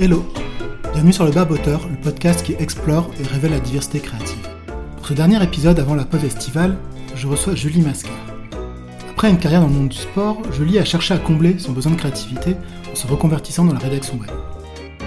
Hello Bienvenue sur le Barboteur, le podcast qui explore et révèle la diversité créative. Pour ce dernier épisode avant la pause estivale, je reçois Julie Mascar. Après une carrière dans le monde du sport, Julie a cherché à combler son besoin de créativité en se reconvertissant dans la rédaction web.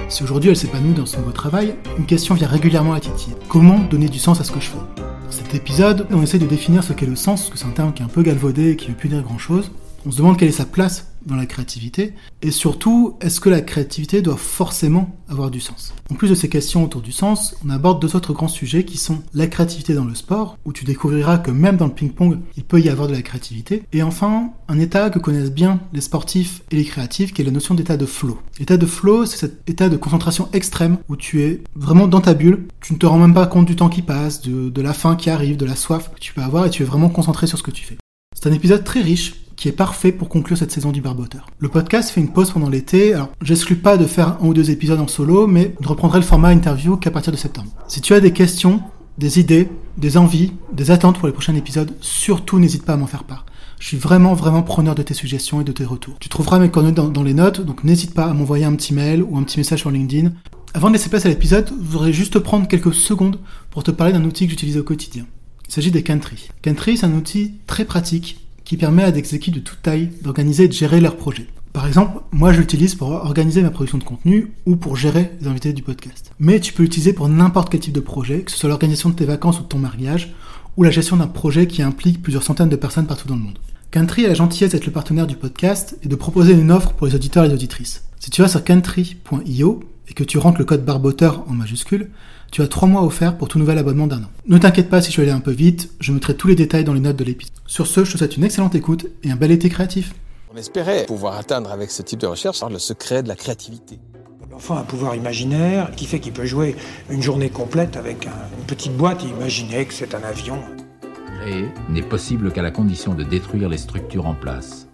Si aujourd'hui elle s'épanouit dans son nouveau travail, une question vient régulièrement à titiller. Comment donner du sens à ce que je fais? Dans cet épisode, on essaie de définir ce qu'est le sens, parce que c'est un terme qui est un peu galvaudé et qui ne veut plus dire grand chose. On se demande quelle est sa place dans la créativité Et surtout, est-ce que la créativité doit forcément avoir du sens? En plus de ces questions autour du sens, on aborde deux autres grands sujets qui sont la créativité dans le sport, où tu découvriras que même dans le ping-pong, il peut y avoir de la créativité. Et enfin, un état que connaissent bien les sportifs et les créatifs, qui est la notion d'état de flow. L'état de flow, c'est cet état de concentration extrême où tu es vraiment dans ta bulle, tu ne te rends même pas compte du temps qui passe, de, de la faim qui arrive, de la soif que tu peux avoir, et tu es vraiment concentré sur ce que tu fais. C'est un épisode très riche qui est parfait pour conclure cette saison du Barboteur. Le podcast fait une pause pendant l'été, alors j'exclus pas de faire un ou deux épisodes en solo, mais je reprendrai le format interview qu'à partir de septembre. Si tu as des questions, des idées, des envies, des attentes pour les prochains épisodes, surtout n'hésite pas à m'en faire part. Je suis vraiment vraiment preneur de tes suggestions et de tes retours. Tu trouveras mes coordonnées dans, les notes, donc n'hésite pas à m'envoyer un petit mail ou un petit message sur LinkedIn. Avant de laisser place à l'épisode, je voudrais juste prendre quelques secondes pour te parler d'un outil que j'utilise au quotidien. Il s'agit des Cantry. Cantry, c'est un outil très pratique qui permet à des équipes de toute taille d'organiser et de gérer leurs projets. Par exemple, moi je l'utilise pour organiser ma production de contenu ou pour gérer les invités du podcast. Mais tu peux l'utiliser pour n'importe quel type de projet, que ce soit l'organisation de tes vacances ou de ton mariage, ou la gestion d'un projet qui implique plusieurs centaines de personnes partout dans le monde. Country a la gentillesse d'être le partenaire du podcast et de proposer une offre pour les auditeurs et les auditrices. Si tu vas sur country.io et que tu rentres le code barboteur en majuscule, tu as 3 mois offerts pour tout nouvel abonnement d'un an. Ne t'inquiète pas si je vais aller un peu vite, je mettrai tous les détails dans les notes de l'épisode. Sur ce, je te souhaite une excellente écoute et un bel été créatif. On espérait pouvoir atteindre avec ce type de recherche le secret de la créativité. L'enfant a un pouvoir imaginaire qui fait qu'il peut jouer une journée complète avec un- une petite boîte et imaginer que c'est un avion. Créer n'est possible qu'à la condition de détruire les structures en place.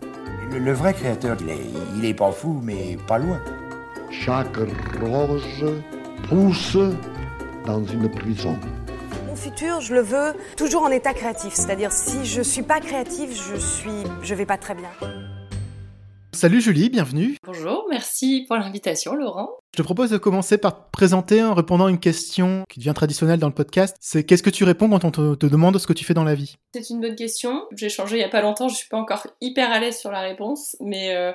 Le, le vrai créateur, il est, il est pas fou, mais pas loin. Chaque rose pousse dans une prison. Mon futur, je le veux toujours en état créatif, c'est-à-dire si je suis pas créative, je suis, je vais pas très bien. Salut Julie, bienvenue. Bonjour, merci pour l'invitation Laurent. Je te propose de commencer par te présenter en répondant à une question qui devient traditionnelle dans le podcast. C'est qu'est-ce que tu réponds quand on te, te demande ce que tu fais dans la vie? C'est une bonne question. J'ai changé il y a pas longtemps, je suis pas encore hyper à l'aise sur la réponse, mais euh,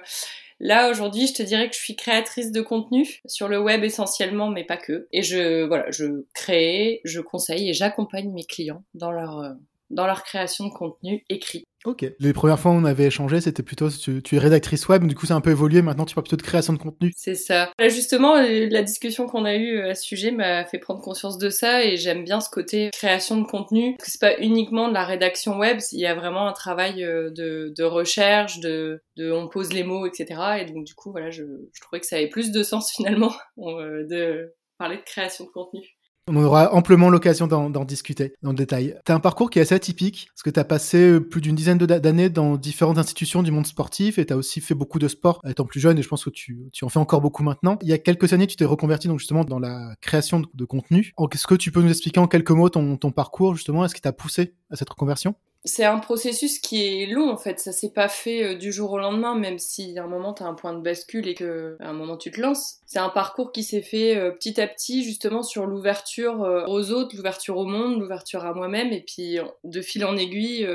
là aujourd'hui, je te dirais que je suis créatrice de contenu sur le web essentiellement, mais pas que. Et je voilà, je crée, je conseille et j'accompagne mes clients dans leur euh, dans leur création de contenu écrit. Ok. Les premières fois où on avait échangé, c'était plutôt tu, tu es rédactrice web, mais du coup ça a un peu évolué. Maintenant, tu parles plutôt de création de contenu. C'est ça. Là, justement, euh, la discussion qu'on a eue à ce sujet m'a fait prendre conscience de ça et j'aime bien ce côté création de contenu. Parce que c'est pas uniquement de la rédaction web, il y a vraiment un travail euh, de, de recherche, de, de on pose les mots, etc. Et donc du coup, voilà, je, je trouvais que ça avait plus de sens finalement euh, de parler de création de contenu. On aura amplement l'occasion d'en discuter dans le détail. T'as un parcours qui est assez atypique, parce que t'as passé euh, plus d'une dizaine d'années dans différentes institutions du monde sportif, et t'as aussi fait beaucoup de sport étant plus jeune, et je pense que tu, tu en fais encore beaucoup maintenant. Il y a quelques années, tu t'es reconverti donc justement dans la création de, de contenu. Est-ce que tu peux nous expliquer en quelques mots ton, ton parcours justement? Est-ce qui t'a poussé à cette reconversion? C'est un processus qui est long en fait, ça s'est pas fait euh, du jour au lendemain, même si à un moment t'as un point de bascule et que à un moment tu te lances. C'est un parcours qui s'est fait euh, petit à petit justement sur l'ouverture euh, aux autres, l'ouverture au monde, l'ouverture à moi-même et puis de fil en aiguille,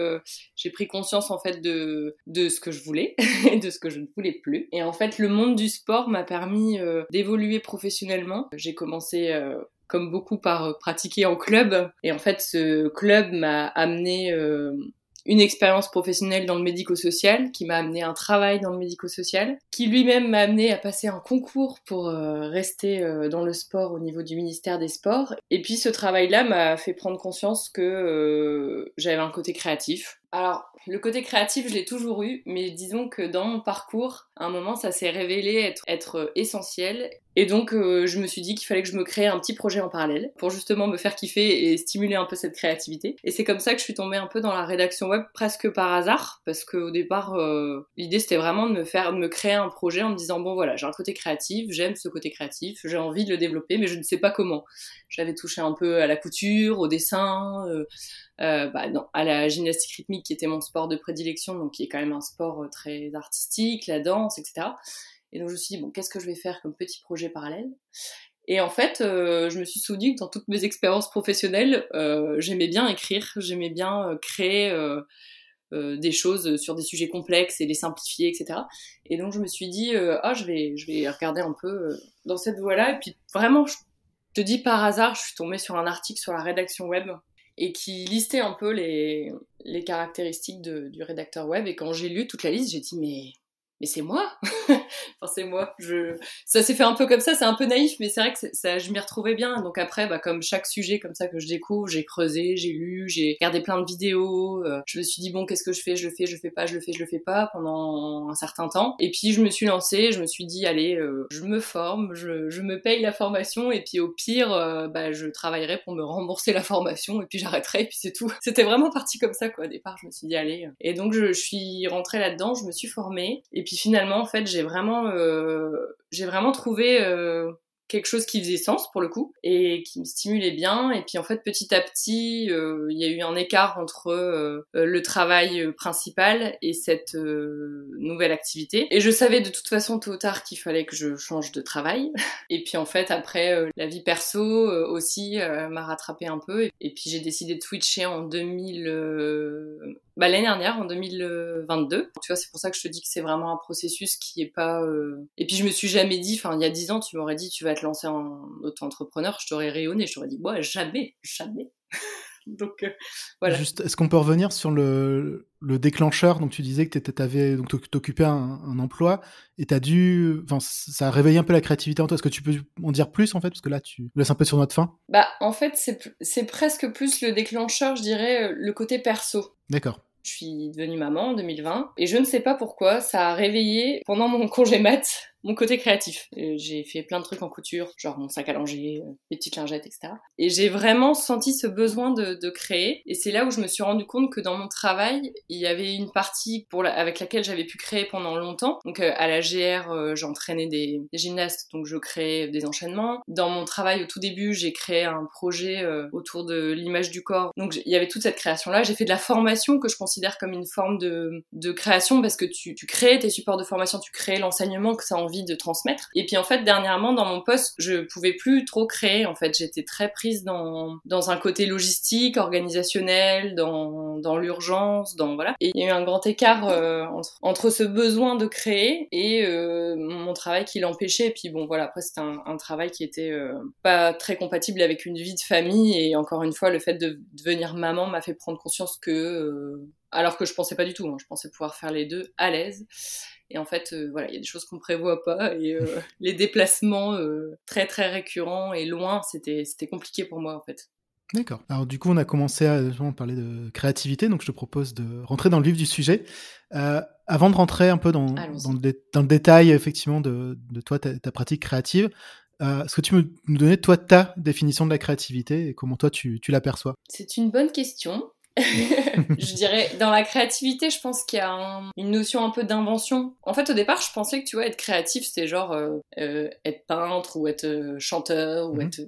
j'ai pris conscience en fait de de ce que je voulais et de ce que je ne voulais plus. Et en fait, le monde du sport m'a permis d'évoluer professionnellement. J'ai commencé comme beaucoup par euh, pratiquer en club. Et en fait, ce club m'a amené euh, une expérience professionnelle dans le médico-social, qui m'a amené un travail dans le médico-social, qui lui-même m'a amené à passer un concours pour euh, rester dans le sport au niveau du ministère des Sports. Et puis ce travail-là m'a fait prendre conscience que j'avais un côté créatif. Alors, le côté créatif, je l'ai toujours eu, mais disons que dans mon parcours, à un moment, ça s'est révélé être, être essentiel. Et donc, euh, je me suis dit qu'il fallait que je me crée un petit projet en parallèle pour justement me faire kiffer et stimuler un peu cette créativité. Et c'est comme ça que je suis tombée un peu dans la rédaction web presque par hasard, parce qu'au départ, euh, l'idée c'était vraiment de me faire, de me créer un projet en me disant bon voilà, j'ai un côté créatif, j'aime ce côté créatif, j'ai envie de le développer, mais je ne sais pas comment. J'avais touché un peu à la couture, au dessin. Euh, euh, bah, non, à la gymnastique rythmique qui était mon sport de prédilection, donc qui est quand même un sport euh, très artistique, la danse, etc. Et donc je me suis dit, bon, qu'est-ce que je vais faire comme petit projet parallèle? Et en fait, euh, je me suis souvenu que dans toutes mes expériences professionnelles, euh, j'aimais bien écrire, j'aimais bien euh, créer des choses sur des sujets complexes et les simplifier, etc. Et donc je me suis dit, ah, je vais, je vais regarder un peu dans cette voie-là. Et puis vraiment, je te dis par hasard, je suis tombée sur un article sur la rédaction web et qui listait un peu les, caractéristiques du rédacteur web. Et quand j'ai lu toute la liste, j'ai dit, mais mais c'est moi enfin c'est moi je ça s'est fait un peu comme ça c'est un peu naïf mais c'est vrai que ça je m'y retrouvais bien. Donc après bah comme chaque sujet comme ça que je découvre j'ai creusé j'ai lu j'ai regardé plein de vidéos euh, je me suis dit bon qu'est-ce que je fais? Je le fais je le fais pas je le fais je le fais pas pendant un certain temps. Et puis je me suis lancée je me suis dit allez euh, je me forme je, je, me paye la formation et puis au pire euh, bah je travaillerai pour me rembourser la formation et puis j'arrêterai et puis c'est tout. C'était vraiment parti comme ça quoi au départ je me suis dit allez. Et donc je, je suis rentrée là-dedans je me suis formée et puis finalement, en fait, j'ai vraiment, euh, j'ai vraiment trouvé euh, quelque chose qui faisait sens pour le coup et qui me stimulait bien. Et puis en fait petit à petit euh, il y a eu un écart entre le travail principal et cette nouvelle activité. Et je savais de toute façon tôt ou tard qu'il fallait que je change de travail. Et puis en fait après la vie perso aussi m'a rattrapé un peu. Et, puis j'ai décidé de switcher en 2000 bah, l'année dernière en 2022 tu vois c'est pour ça que je te dis que c'est vraiment un processus qui est pas et puis je me suis jamais dit enfin il y a dix ans tu m'aurais dit tu vas te lancer en auto-entrepreneur, je t'aurais rayonné, je t'aurais dit, ouais, jamais, jamais. donc euh, voilà. Juste, est-ce qu'on peut revenir sur le, le déclencheur? Donc tu disais que tu avais donc t'occupais un, un emploi et t'as dû, enfin ça a réveillé un peu la créativité en toi. Est-ce que tu peux en dire plus en fait? Parce que là tu laisses un peu sur notre fin. Bah en fait c'est presque plus le déclencheur, je dirais, le côté perso. D'accord. Je suis devenue maman en 2020 et je ne sais pas pourquoi ça a réveillé pendant mon congé mat mon côté créatif. Euh, j'ai fait plein de trucs en couture, genre mon sac à langer, euh, les petites lingettes, etc. Et j'ai vraiment senti ce besoin de, de créer. Et c'est là où je me suis rendu compte que dans mon travail, il y avait une partie pour avec laquelle j'avais pu créer pendant longtemps. Donc euh, à la GR, j'entraînais des, gymnastes, donc je créais des enchaînements. Dans mon travail au tout début, j'ai créé un projet autour de l'image du corps. Donc il y avait toute cette création-là. J'ai fait de la formation que je considère comme une forme de, de création parce que tu, tu crées tes supports de formation, tu crées l'enseignement que ça a envie de transmettre. Et puis en fait, dernièrement, dans mon poste, je pouvais plus trop créer. En fait, j'étais très prise dans, dans un côté logistique, organisationnel, dans, dans l'urgence, dans voilà. Et il y a eu un grand écart euh, entre, ce besoin de créer et euh, mon travail qui l'empêchait. Et puis bon, voilà, après c'était un, un, travail qui était euh, pas très compatible avec une vie de famille. Et encore une fois, le fait de devenir maman m'a fait prendre conscience que alors que je pensais pas du tout, hein, je pensais pouvoir faire les deux à l'aise. Et en fait, euh, voilà, il y a des choses qu'on prévoit pas et euh, les déplacements euh, très très récurrents et loin, c'était c'était compliqué pour moi en fait. D'accord. Alors du coup, on a commencé à parler de créativité, donc je te propose de rentrer dans le vif du sujet. avant de rentrer un peu dans, dans, le, dans le, détail effectivement de, de toi, ta, ta, pratique créative, est-ce que tu peux nous donner toi ta définition de la créativité et comment toi tu, tu l'aperçois? C'est une bonne question. je dirais, dans la créativité, je pense qu'il y a une notion un peu d'invention. En fait, au départ, je pensais que, tu vois, être créatif, c'était genre euh, euh, être peintre ou être euh, chanteur ou mhm. être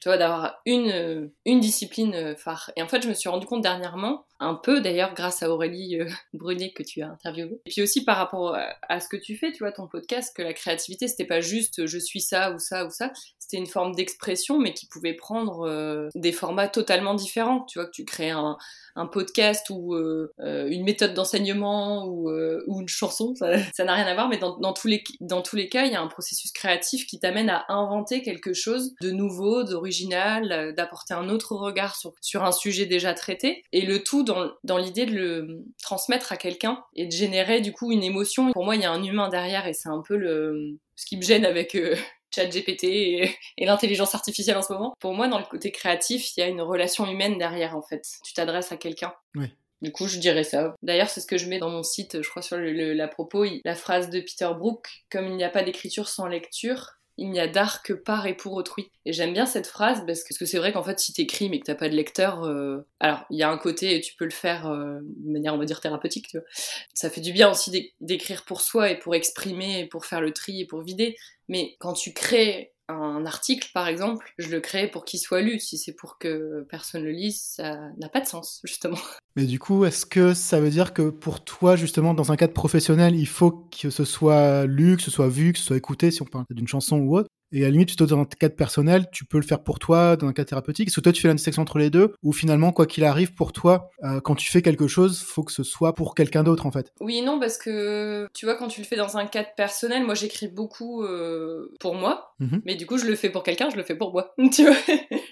tu vois, d'avoir une, une discipline phare. Et en fait, je me suis rendu compte dernièrement, un peu d'ailleurs grâce à Aurélie Brunet que tu as interviewé, et puis aussi par rapport à, ce que tu fais, tu vois, ton podcast, que la créativité, c'était pas juste je suis ça ou ça ou ça, c'était une forme d'expression, mais qui pouvait prendre des formats totalement différents. Tu vois, que tu crées un, un podcast ou euh, euh, une méthode d'enseignement ou, euh, ou, une chanson, ça n'a rien à voir, mais dans, dans, tous les, dans tous les cas, il y a un processus créatif qui t'amène à inventer quelque chose de nouveau, d'original, d'apporter un autre regard sur, sur un sujet déjà traité, et le tout dans, dans l'idée de le transmettre à quelqu'un et de générer du coup une émotion. Pour moi, il y a un humain derrière et c'est un peu le, ce qui me gêne avec ChatGPT et, et l'intelligence artificielle en ce moment. Pour moi, dans le côté créatif, il y a une relation humaine derrière, en fait. Tu t'adresses à quelqu'un. Oui. Du coup, je dirais ça. D'ailleurs, c'est ce que je mets dans mon site, je crois, sur le, la propos, la phrase de Peter Brook, comme il n'y a pas d'écriture sans lecture, il n'y a d'art que par et pour autrui. Et j'aime bien cette phrase parce que c'est vrai qu'en fait, si t'écris mais que t'as pas de lecteur, euh, alors il y a un côté, tu peux le faire euh, de manière, on va dire, thérapeutique, tu vois. Ça fait du bien aussi d'écrire pour soi et pour exprimer et pour faire le tri et pour vider. Mais quand tu crées un article, par exemple, je le crée pour qu'il soit lu. Si c'est pour que personne le lise, ça n'a pas de sens, justement. Mais du coup, est-ce que ça veut dire que pour toi, justement, dans un cadre professionnel, il faut que ce soit lu, que ce soit vu, que ce soit écouté, si on parle d'une chanson ou autre? Et à la limite, plutôt dans un cadre personnel, tu peux le faire pour toi, dans un cadre thérapeutique. Est-ce que toi, tu fais la distinction entre les deux? Ou finalement, quoi qu'il arrive pour toi, euh, quand tu fais quelque chose, faut que ce soit pour quelqu'un d'autre, en fait? Oui non, parce que tu vois, quand tu le fais dans un cadre personnel, moi j'écris beaucoup euh, pour moi, Mhm. mais du coup, je le fais pour quelqu'un, je le fais pour moi. tu vois?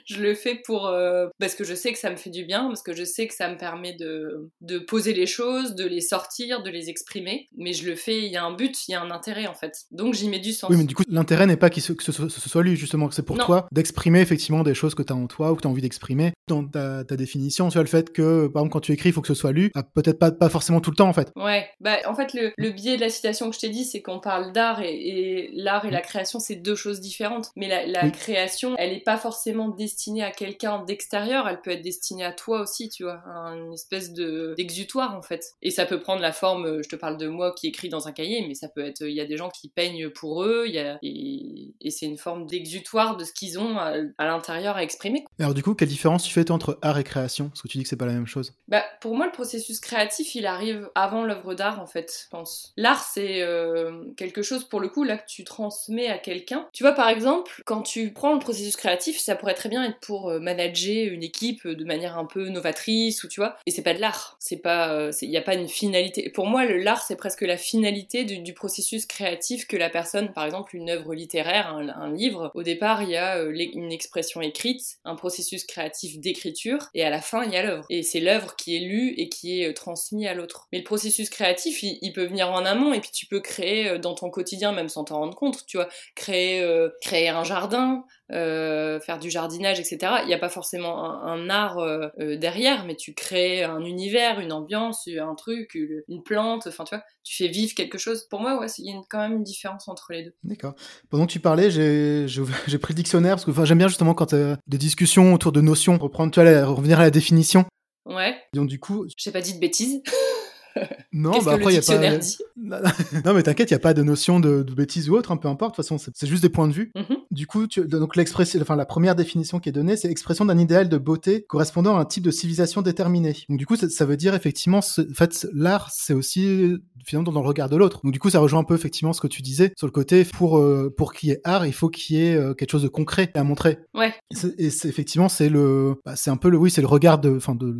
Je le fais pour. euh, parce que je sais que ça me fait du bien, parce que je sais que ça me permet de, de poser les choses, de les sortir, de les exprimer. Mais je le fais, il y a un but, il y a un intérêt en fait. Donc j'y mets du sens. Oui, mais du coup, l'intérêt n'est pas qu'il se- que ce, soit- ce soit lu, justement, que c'est pour Non. toi d'exprimer effectivement des choses que tu as en toi ou que tu as envie d'exprimer. Dans ta, ta définition, tu vois, le fait que, par exemple, quand tu écris, il faut que ce soit lu, ah, peut-être pas, pas forcément tout le temps, en fait. Ouais, bah en fait le, le biais de la citation que je t'ai dit, c'est qu'on parle d'art et, et l'art et la création, c'est deux choses différentes. Mais la, la Oui. création, elle est pas forcément destinée à quelqu'un d'extérieur, elle peut être destinée à toi aussi, tu vois, un- une espèce de d'exutoire en fait. Et ça peut prendre la forme, euh, je te parle de moi qui écris dans un cahier, mais ça peut être, il y a des gens qui peignent pour eux, il y a, et, et c'est une forme d'exutoire de ce qu'ils ont à, à l'intérieur à exprimer. Alors, du coup, quelle différence tu fais entre art et création? Parce que tu dis que c'est pas la même chose. Bah, pour moi, le processus créatif, il arrive avant l'œuvre d'art, en fait, je pense. L'art, c'est euh, quelque chose, pour le coup, là, que tu transmets à quelqu'un. Tu vois, par exemple, quand tu prends le processus créatif, ça pourrait très bien être pour euh, manager une équipe de manière un peu novatrice, ou tu vois, et c'est pas de l'art. C'est pas, il n'y a pas une finalité. Pour moi, l'art, c'est presque la finalité du, du processus créatif que la personne, par exemple, une œuvre littéraire, un, livre, au départ, il y a euh, une expression écrite, un processus créatif d'écriture, et à la fin, il y a l'œuvre. Et c'est l'œuvre qui est lue et qui est euh, transmise à l'autre. Mais le processus créatif, il, peut venir en amont, et puis tu peux créer euh, dans ton quotidien, même sans t'en rendre compte, tu vois, créer, créer un jardin, euh, faire du jardinage, etc. Il n'y a pas forcément un, un art euh, euh, derrière, mais tu crées un univers, une ambiance, un truc, une, plante, enfin tu vois, tu fais vivre quelque chose. Pour moi, ouais, il y a une- quand même une différence entre les deux. D'accord. Pendant que tu parlais, j'ai pris le dictionnaire, parce que enfin, j'aime bien justement quand euh, des discussions autour de notions, reprendre, tu vois, la- revenir à la définition. Ouais, Donc, du coup, j'ai pas dit de bêtises. non, bah après, il y a pas. dit? Non, mais t'inquiète, il n'y a pas de notion de, de bêtise ou autre, hein, peu importe, de toute façon, c'est juste des points de vue. Mhm. Du coup, tu, donc l'expression, enfin la première définition qui est donnée, c'est expression d'un idéal de beauté correspondant à un type de civilisation déterminé. Donc du coup, ça, ça veut dire effectivement, en fait, l'art, c'est aussi finalement dans le regard de l'autre. Donc du coup, ça rejoint un peu effectivement ce que tu disais sur le côté pour euh, pour qu'il y ait art, il faut qu'il y ait euh, quelque chose de concret à montrer. Ouais. Et c'est- effectivement, c'est le, bah, c'est un peu le, oui, c'est le regard de, enfin de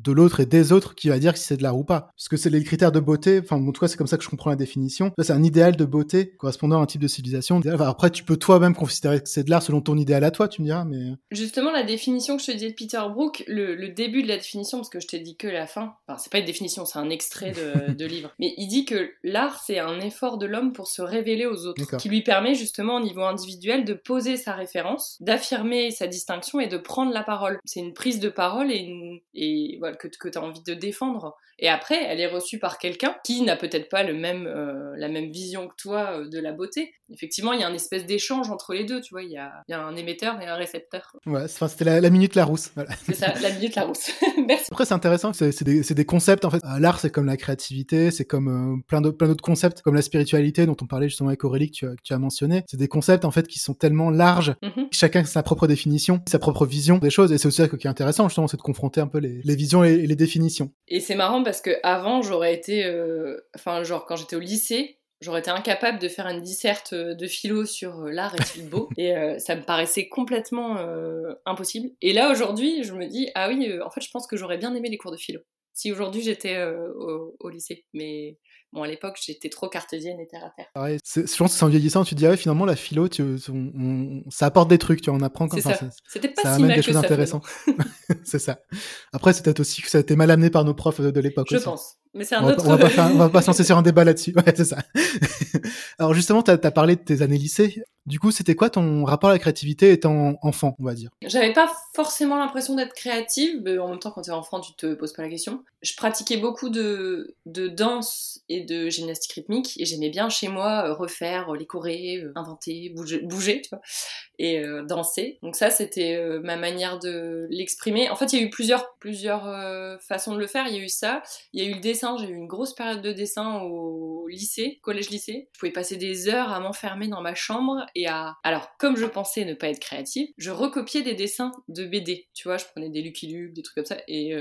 de l'autre et des autres qui va dire si c'est de l'art ou pas. Parce que c'est les critères de beauté, enfin, en tout cas, c'est comme ça que je comprends la définition. C'est un idéal de beauté correspondant à un type de civilisation. Enfin, après, tu peux toi-même considérer que c'est de l'art selon ton idéal à toi, tu me diras, mais. Justement, la définition que je te disais de Peter Brook, le, le début de la définition, parce que je t'ai dit que la fin, enfin, c'est pas une définition, c'est un extrait de, de livre, mais il dit que l'art, c'est un effort de l'homme pour se révéler aux autres, qui lui permet justement au niveau individuel de poser sa référence, d'affirmer sa distinction et de prendre la parole. C'est une prise de parole et, une- et voilà, que, que tu as envie de défendre. Et après, elle est reçue par quelqu'un qui n'a peut-être pas le même, euh, la même vision que toi euh, de la beauté. Effectivement, il y a un espèce d'échange entre les deux, tu vois, il y a, il y a un émetteur et un récepteur. Ouais, c'était la, la minute Larousse. Voilà. C'est ça, la minute Larousse. Merci. Après, c'est intéressant, c'est c'est des, concepts, en fait. Euh, L'art, c'est comme la créativité, c'est comme euh, plein d'autres plein d'autres concepts, comme la spiritualité, dont on parlait justement avec Aurélie, que tu as, que tu as mentionné. C'est des concepts, en fait, qui sont tellement larges, Mhm. chacun a sa propre définition, sa propre vision des choses, et c'est aussi ça qui est intéressant, justement, c'est de confronter un peu les, les visions et, et les définitions. Et c'est marrant parce que avant, j'aurais été, euh, enfin, genre quand j'étais au lycée, j'aurais été incapable de faire une disserte euh, de philo sur euh, l'art est-il beau et euh, ça me paraissait complètement euh, impossible. Et là aujourd'hui, je me dis ah oui, euh, en fait, je pense que j'aurais bien aimé les cours de philo si aujourd'hui j'étais euh, au, au lycée. Mais bon, à l'époque, j'étais trop cartésienne et terre à terre. C'est- je pense que c'est en vieillissant, tu te dis, ah ouais, finalement, la philo, tu, on- on- ça apporte des trucs, tu vois, on apprend comme ça. C'était pas ça si amène mal des que choses ça. intéressantes. c'est ça. Après, c'est peut-être aussi que ça a été mal amené par nos profs de, de l'époque. Je aussi. pense. Mais c'est un On va, autre. pas- on va pas faire- on va pas se lancer sur un débat là-dessus. Ouais, c'est ça. Alors justement, tu as, parlé de tes années lycée. Du coup, c'était quoi ton rapport à la créativité étant enfant, on va dire? J'avais pas forcément l'impression d'être créative, mais en même temps, quand t'es enfant, tu te poses pas la question. Je pratiquais beaucoup de, de danse et de gymnastique rythmique et j'aimais bien chez moi euh, refaire les chorés, inventer, bouger, bouger, tu vois, et danser. Donc ça, c'était ma manière de l'exprimer. En fait, il y a eu plusieurs, plusieurs façons de le faire. Il y a eu ça, il y a eu le dessin. J'ai eu une grosse période de dessin au lycée, collège-lycée. Je pouvais passer des heures à m'enfermer dans ma chambre et à... Alors, comme je pensais ne pas être créative, je recopiais des dessins de BD. Tu vois, je prenais des Lucky Luke, des trucs comme ça, et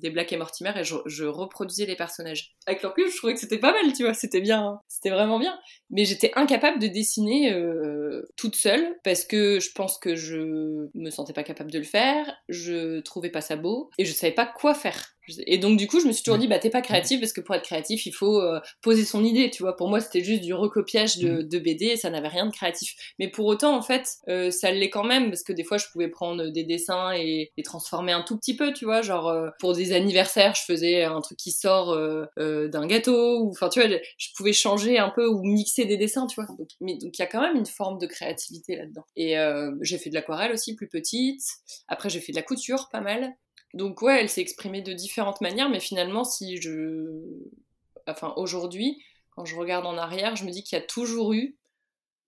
des Black et Mortimer, et je, reproduisais les personnages. Avec leur plus, je trouvais que c'était pas mal, tu vois, c'était bien, c'était vraiment bien. Mais j'étais incapable de dessiner euh, toute seule, parce que je pense que je me sentais pas capable de le faire, je trouvais pas ça beau, et je savais pas quoi faire. Et donc, du coup, je me suis toujours dit, bah, t'es pas créatif parce que pour être créatif, il faut euh, poser son idée, tu vois. Pour moi, c'était juste du recopiage de, mm. de BD et ça n'avait rien de créatif. Mais pour autant, en fait, euh, ça l'est quand même parce que des fois, je pouvais prendre des dessins et les transformer un tout petit peu, tu vois. Genre, euh, pour des anniversaires, je faisais un truc qui sort d'un gâteau ou, enfin, tu vois, je pouvais changer un peu ou mixer des dessins, tu vois. Donc, mais, donc, il y a quand même une forme de créativité là-dedans. Et j'ai fait de l'aquarelle aussi, plus petite. Après, j'ai fait de la couture, pas mal. Donc ouais, elle s'est exprimée de différentes manières, mais finalement, si je... Enfin, aujourd'hui, quand je regarde en arrière, je me dis qu'il y a toujours eu...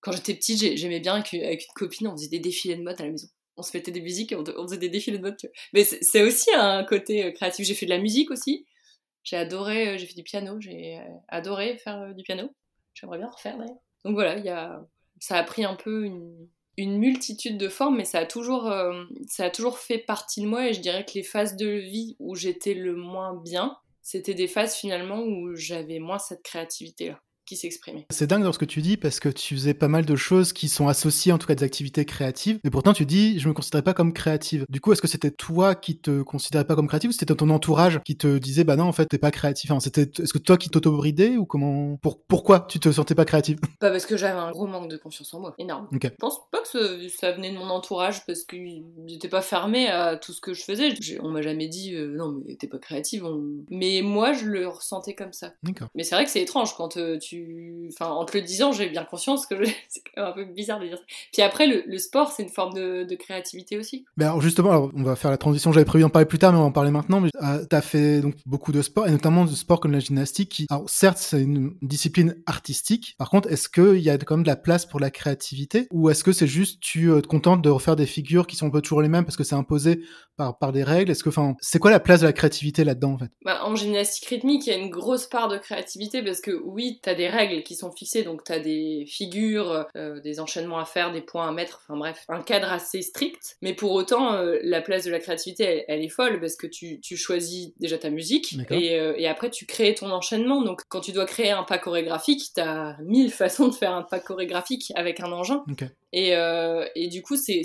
Quand j'étais petite, j'aimais bien avec une copine, on faisait des défilés de mode à la maison. On se mettait des musiques et on, faisait des défilés de mode. Mais c'est aussi un côté euh, créatif. J'ai fait de la musique aussi. J'ai adoré, euh, j'ai fait du piano, j'ai euh, adoré faire du piano. J'aimerais bien refaire d'ailleurs. Donc voilà, il y a... ça a pris un peu une, une multitude de formes, mais ça a toujours, euh, ça a toujours fait partie de moi. Et je dirais que les phases de vie où j'étais le moins bien, c'était des phases finalement où j'avais moins cette créativité-là s'exprimer. C'est dingue dans ce que tu dis parce que tu faisais pas mal de choses qui sont associées en tout cas des activités créatives, mais pourtant tu dis je me considérais pas comme créative. Du coup, est-ce que c'était toi qui te considérais pas comme créative ou c'était ton entourage qui te disait bah non en fait t'es pas créatif? Enfin, c'était est-ce que toi qui t'auto-bridais ou comment pour pourquoi tu te sentais pas créative? Pas parce que j'avais un gros manque de confiance en moi, énorme. Je pense pas que ça, venait de mon entourage parce que j'étais pas fermé à tout ce que je faisais. On m'a jamais dit euh, non mais t'es pas créative. Mais moi je le ressentais comme ça. Mais c'est vrai que c'est étrange quand euh, tu Enfin, en te le disant, j'ai bien conscience que c'est un peu bizarre de dire ça. Puis après, le, sport, c'est une forme de, créativité aussi. Mais alors justement, on va faire la transition. J'avais prévu d'en parler plus tard, mais on va en parler maintenant. Mais euh, tu as fait donc beaucoup de sport, et notamment de sport comme la gymnastique. Qui, alors certes, c'est une discipline artistique. Par contre, est-ce qu'il y a quand même de la place pour la créativité, ou est-ce que c'est juste tu euh, te contentes de refaire des figures qui sont un peu toujours les mêmes parce que c'est imposé par par des règles? Est-ce que, enfin, c'est quoi la place de la créativité là-dedans en fait? Bah, En gymnastique rythmique, il y a une grosse part de créativité parce que oui, tu as des règles qui sont fixées, donc tu as des figures, euh, des enchaînements à faire, des points à mettre, enfin bref, un cadre assez strict. Mais pour autant, euh, la place de la créativité, elle, est folle parce que tu, tu choisis déjà ta musique et, euh, et, après tu crées ton enchaînement. Donc quand tu dois créer un pas chorégraphique, tu as mille façons de faire un pas chorégraphique avec un engin. Et, euh, et, du coup, c'est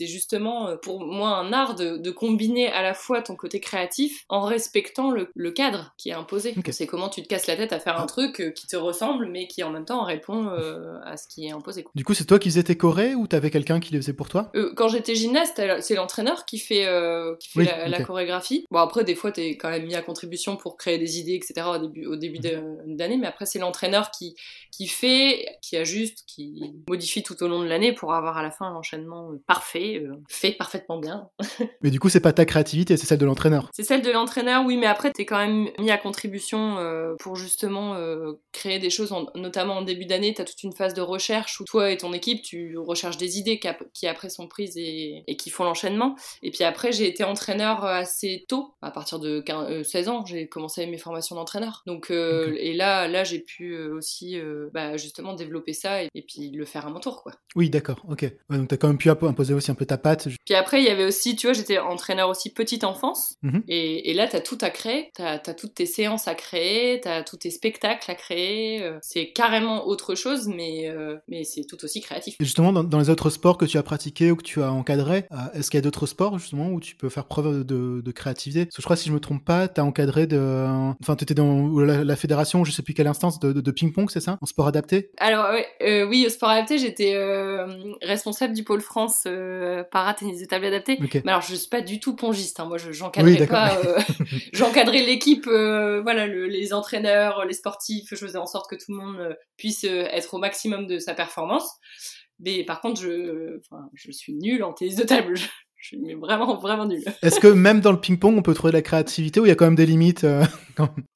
justement euh, pour moi un art de, de, combiner à la fois ton côté créatif en respectant le, le cadre qui est imposé. C'est comment tu te casses la tête à faire un ah. truc euh, qui te ressemble, mais qui en même temps répond euh, à ce qui est imposé. Du coup, c'est toi qui faisais tes chorés ou t'avais quelqu'un qui les faisait pour toi? Euh, Quand j'étais gymnaste, c'est l'entraîneur qui fait, qui fait la, la, chorégraphie. Bon, après, des fois, t'es quand même mis à contribution pour créer des idées, etc. au début, au début d'année, mais après, c'est l'entraîneur qui, qui fait, qui ajuste, qui modifie tout au long de la pour avoir à la fin un enchaînement euh, parfait, euh, fait parfaitement bien. mais du coup, c'est pas ta créativité, c'est celle de l'entraîneur. C'est celle de l'entraîneur, oui, mais après, t'es quand même mis à contribution euh, pour justement créer des choses, notamment en début d'année, t'as toute une phase de recherche où toi et ton équipe, tu recherches des idées qui, après sont prises et, qui font l'enchaînement. Et puis après, j'ai été entraîneur assez tôt, à partir de 16 ans, j'ai commencé mes formations d'entraîneur. Donc, et là, là j'ai pu aussi bah, justement développer ça et, et, puis le faire à mon tour, quoi. Oui, d'accord, ok. Ouais, donc t'as quand même pu imposer aussi un peu ta patte. Puis après, il y avait aussi, tu vois, j'étais entraîneur aussi petite enfance. Mhm. et, et, là, t'as tout à créer. T'as as toutes tes séances à créer, t'as tous tes spectacles à créer. Euh, c'est carrément autre chose, mais, euh, mais c'est tout aussi créatif. Et justement, dans, les autres sports que tu as pratiqués ou que tu as encadrés, euh, est-ce qu'il y a d'autres sports justement où tu peux faire preuve de, de créativité? Parce que je crois, si je me trompe pas, t'as encadré de. Enfin, t'étais dans la, fédération, je sais plus quelle instance, de, de, ping-pong, c'est ça? En sport adapté? Alors, oui, au sport adapté, j'étais responsable du pôle France euh, para tennis de table adapté. Mais alors je suis pas du tout pongiste. Hein. Moi, j'encadrais pas. Euh, j'encadrais l'équipe, euh, voilà, les entraîneurs, les sportifs. Je faisais en sorte que tout le monde puisse être au maximum de sa performance. Mais par contre, je, je suis nulle en tennis de table. Je suis vraiment, vraiment nulle. Est-ce que même dans le ping-pong, on peut trouver de la créativité ou il y a quand même des limites euh,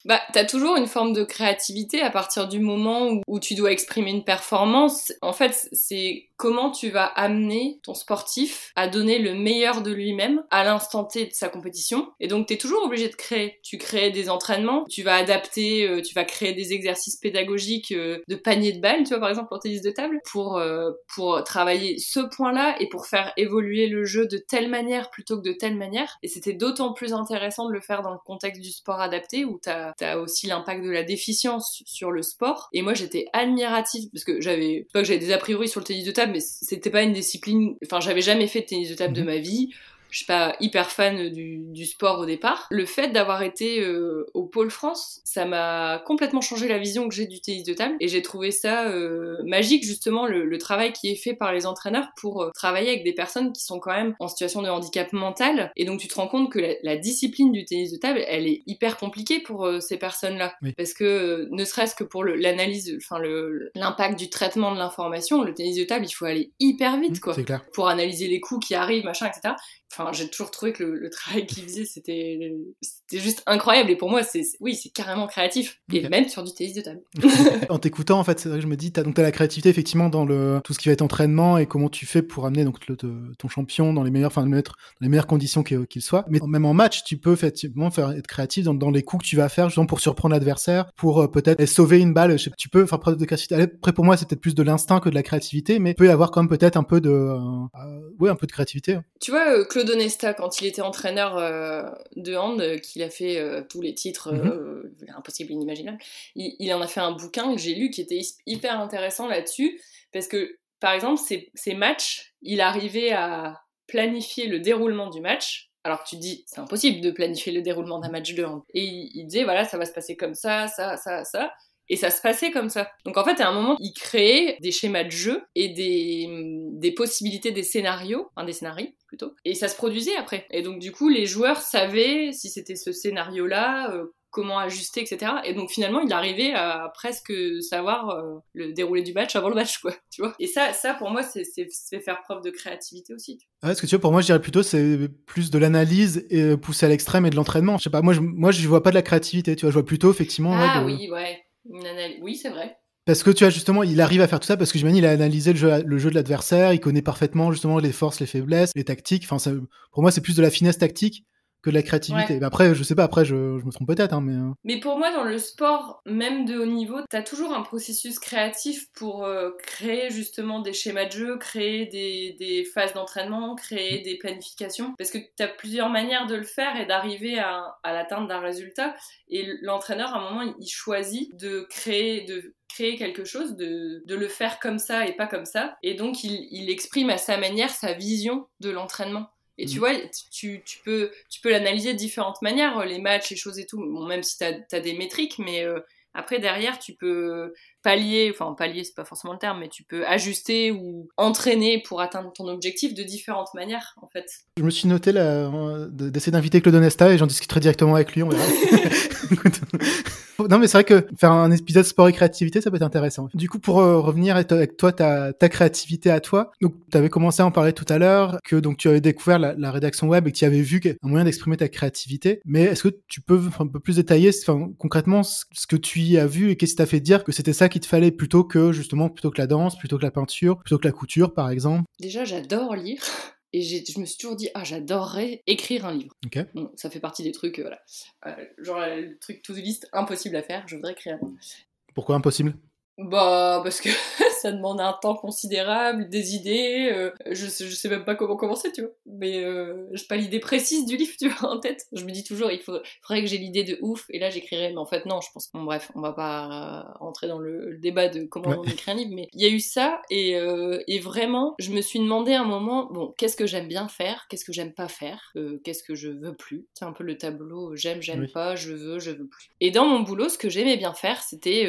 Bah, t'as toujours une forme de créativité à partir du moment où, où tu dois exprimer une performance. En fait, c'est comment tu vas amener ton sportif à donner le meilleur de lui-même à l'instant T de sa compétition. Et donc, t'es toujours obligé de créer. Tu crées des entraînements, tu vas adapter, euh, tu vas créer des exercices pédagogiques euh, de panier de balles, tu vois, par exemple, en tennis de table, pour, euh, pour travailler ce point-là et pour faire évoluer le jeu de telle manière plutôt que de telle manière. Et c'était d'autant plus intéressant de le faire dans le contexte du sport adapté où t'as as aussi l'impact de la déficience sur le sport. Et moi, j'étais admirative parce que j'avais, pas que j'avais des a priori sur le tennis de table, mais c'était pas une discipline, enfin, j'avais jamais fait de tennis de table de Mhm. ma vie. Je suis pas hyper fan du, du sport au départ. Le fait d'avoir été euh, au Pôle France, ça m'a complètement changé la vision que j'ai du tennis de table et j'ai trouvé ça euh, magique justement le, le travail qui est fait par les entraîneurs pour euh, travailler avec des personnes qui sont quand même en situation de handicap mental et donc tu te rends compte que la, la discipline du tennis de table elle est hyper compliquée pour euh, ces personnes-là Oui. parce que euh, ne serait-ce que pour l'analyse, enfin l'impact du traitement de l'information, le tennis de table il faut aller hyper vite quoi C'est clair. pour analyser les coups qui arrivent, machin, etc. Enfin, j'ai toujours trouvé que le, travail qu'il faisait, c'était, c'était juste incroyable. Et pour moi, c'est, c'est- oui, c'est carrément créatif. Et Ok. même sur du tennis de table. En t'écoutant, en fait, c'est vrai que je me dis, t'as donc t'as la créativité effectivement dans le tout ce qui va être entraînement et comment tu fais pour amener donc le- te- ton champion dans les meilleures, enfin le mettre dans les meilleures conditions qu'il soit. Mais même en match, tu peux effectivement faire être créatif dans, dans les coups que tu vas faire, justement pour surprendre l'adversaire, pour euh, peut-être sauver une balle. Je sais- tu peux faire preuve de créativité. Après, pour moi, c'est peut-être plus de l'instinct que de la créativité, mais il peut y avoir quand même peut-être un peu de, euh, euh, ouais, un peu de créativité. Tu vois, euh, Claude Onesta, quand il était entraîneur de hand, euh, qu'il a fait euh, tous les titres euh, impossibles, inimaginables, il, il en a fait un bouquin que j'ai lu qui était hy- hyper intéressant là-dessus. Parce que, par exemple, ces, ces matchs, il arrivait à planifier le déroulement du match. Alors que tu te dis, c'est impossible de planifier le déroulement d'un match de hand. Et il, il disait, voilà, ça va se passer comme ça, ça, ça, ça. Et ça se passait comme ça. Donc en fait, à un moment, il créait des schémas de jeu et des, des possibilités, des scénarios, enfin des scénarios plutôt. Et ça se produisait après. Et donc du coup, les joueurs savaient si c'était ce scénario-là, euh, comment ajuster, etc. Et donc finalement, il arrivait à presque savoir euh, le déroulé du match avant le match, quoi. Tu vois Et ça, ça pour moi, c'est faire preuve de créativité aussi. Ouais, ce que tu veux, pour moi, je dirais plutôt c'est plus de l'analyse et poussé à l'extrême et de l'entraînement. Je sais pas, moi, je, moi, je vois pas de la créativité. Tu vois, je vois plutôt effectivement. ouais, Ah de- oui, ouais. Oui, c'est vrai. Parce que tu vois justement, il arrive à faire tout ça parce que j'imagine il a analysé le jeu, de l'adversaire, il connaît parfaitement justement les forces, les faiblesses, les tactiques. Pour moi, c'est plus de la finesse tactique que de la créativité. Ouais. Après, je sais pas. Après, je, je me trompe peut-être, hein, mais euh, Mais pour moi, dans le sport, même de haut niveau, t'as toujours un processus créatif pour euh, créer justement des schémas de jeu, créer des, des phases d'entraînement, créer des planifications. Parce que t'as plusieurs manières de le faire et d'arriver à, à l'atteinte d'un résultat. Et l'entraîneur, à un moment, il choisit de créer, de créer quelque chose, de, de le faire comme ça et pas comme ça. Et donc, il, il exprime à sa manière sa vision de l'entraînement. Et tu Mhm. vois, tu, tu peux, tu peux l'analyser de différentes manières, les matchs, les choses et tout. Bon, même si tu as, des métriques, mais euh, après, derrière, tu peux pallier, enfin, pallier, c'est pas forcément le terme, mais tu peux ajuster ou entraîner pour atteindre ton objectif de différentes manières, en fait. je me suis noté euh, de- d'essayer d'inviter Claude Onesta et j'en discuterai directement avec lui. On verra. Non, mais c'est vrai que faire un épisode sport et créativité, ça peut être intéressant. Du coup, pour euh, revenir avec toi, ta, créativité à toi, donc tu avais commencé à en parler tout à l'heure, que donc tu avais découvert la, rédaction web et que tu avais vu un moyen d'exprimer ta créativité. Mais est-ce que tu peux un peu plus détailler, concrètement, ce ce que tu y as vu et qu'est-ce qui t'a fait dire que c'était ça qu'il te fallait plutôt que justement plutôt que la danse, plutôt que la peinture, plutôt que la couture, par exemple? Déjà, j'adore lire. Et j'ai- je me suis toujours dit, ah, j'adorerais écrire un livre. Ok. Bon, ça fait partie des trucs, euh, voilà. Euh, genre, euh, le truc to-do list impossible à faire, je voudrais écrire un livre. Pourquoi impossible? Bah, parce que ça demande un temps considérable, des idées. euh, je, sais, je sais même pas comment commencer, tu vois. Mais euh, j'ai pas l'idée précise du livre, tu vois, en tête. Je me dis toujours, il faudrait que j'ai l'idée de ouf, et là j'écrirai. Mais en fait, non, je pense. Bon, bref, on va pas rentrer dans le, le débat de comment Ouais. on écrit un livre, mais il y a eu ça, et, euh, et vraiment, je me suis demandé un moment, bon, qu'est-ce que j'aime bien faire, qu'est-ce que j'aime pas faire, euh, qu'est-ce que je veux plus. C'est un peu le tableau, j'aime, j'aime Oui. pas, je veux, je veux plus. Et dans mon boulot, ce que j'aimais bien faire, c'était.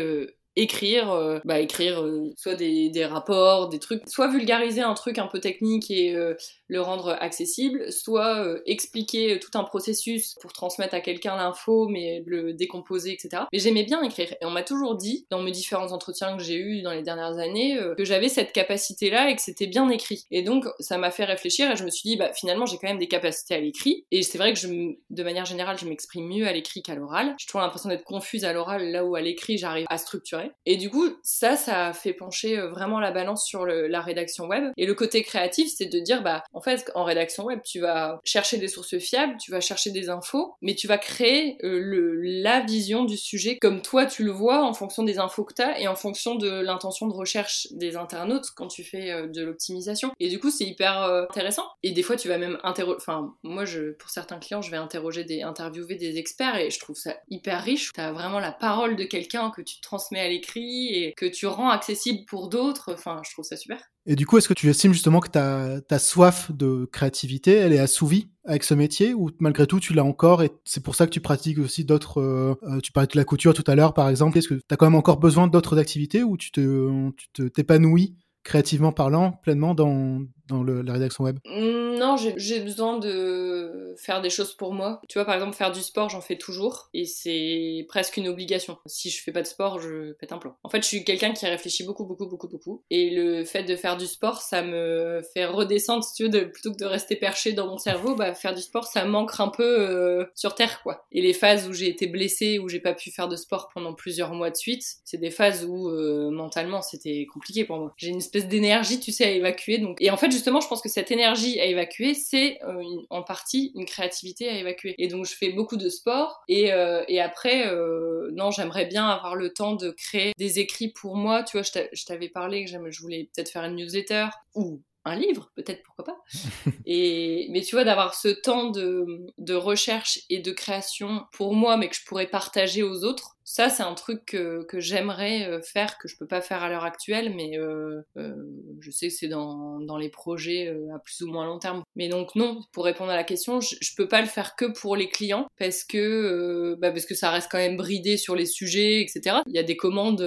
Écrire, euh, bah écrire euh, soit des, des, rapports, des trucs, soit vulgariser un truc un peu technique et euh, le rendre accessible, soit expliquer tout un processus pour transmettre à quelqu'un l'info mais le décomposer, etc. Mais j'aimais bien écrire et on m'a toujours dit dans mes différents entretiens que j'ai eus dans les dernières années que j'avais cette capacité-là et que c'était bien écrit. Et donc ça m'a fait réfléchir et je me suis dit bah finalement j'ai quand même des capacités à l'écrit et c'est vrai que je, de manière générale je m'exprime mieux à l'écrit qu'à l'oral. J'ai toujours l'impression d'être confuse à l'oral là où à l'écrit j'arrive à structurer. Et du coup, ça, ça a fait pencher euh, vraiment la balance sur la rédaction web. Et le côté créatif, c'est de dire, bah, en fait, en rédaction web, tu vas chercher des sources fiables, tu vas chercher des infos, mais tu vas créer euh, la vision du sujet comme toi tu le vois en fonction des infos que tu as et en fonction de l'intention de recherche des internautes quand tu fais euh, de l'optimisation. Et du coup, c'est hyper intéressant. Et des fois, tu vas même interroger, enfin, moi, pour certains clients, je vais interroger des, interviewer des experts et je trouve ça hyper riche. Tu as vraiment la parole de quelqu'un que tu transmets à l'écrit et que tu rends accessible pour d'autres. Enfin, je trouve ça super. Et du coup, est-ce que tu estimes justement que ta, ta soif de créativité, elle est assouvie avec ce métier ou malgré tout tu l'as encore et c'est pour ça que tu pratiques aussi d'autres euh, euh, tu parlais de la couture tout à l'heure par exemple est-ce que tu as quand même encore besoin d'autres activités ou tu te tu t'épanouis créativement parlant pleinement dans la rédaction web mmh, Non, j'ai besoin de faire des choses pour moi. Tu vois, par exemple, faire du sport, j'en fais toujours et c'est presque une obligation. Si je fais pas de sport, je pète un plan. En fait, je suis quelqu'un qui réfléchit beaucoup, beaucoup, beaucoup, beaucoup. Et le fait de faire du sport, ça me fait redescendre, si tu veux, plutôt que de rester perché dans mon cerveau, bah, faire du sport, ça manque un peu euh, sur terre, quoi. Et les phases où j'ai été blessée, où j'ai pas pu faire de sport pendant plusieurs mois de suite, c'est des phases où euh, mentalement c'était compliqué pour moi. J'ai une espèce d'énergie, tu sais, à évacuer. Donc, et en fait, justement, je pense que cette énergie à évacuer, c'est euh, en partie une créativité à évacuer. Et donc, je fais beaucoup de sport. Et, euh, et après, euh, non, j'aimerais bien avoir le temps de créer des écrits pour moi. Tu vois, je t'avais parlé que je voulais peut-être faire une newsletter ou un livre, peut-être, pourquoi pas. et, mais tu vois, d'avoir ce temps de, de, recherche et de création pour moi, mais que je pourrais partager aux autres, ça, c'est un truc que, que j'aimerais euh, faire, que je peux pas faire à l'heure actuelle, mais euh, euh, je sais que c'est dans, dans, les projets à plus ou moins long terme. Mais donc non, pour répondre à la question, je, je peux pas le faire que pour les clients parce que bah parce que ça reste quand même bridé sur les sujets, etc. Il y a des commandes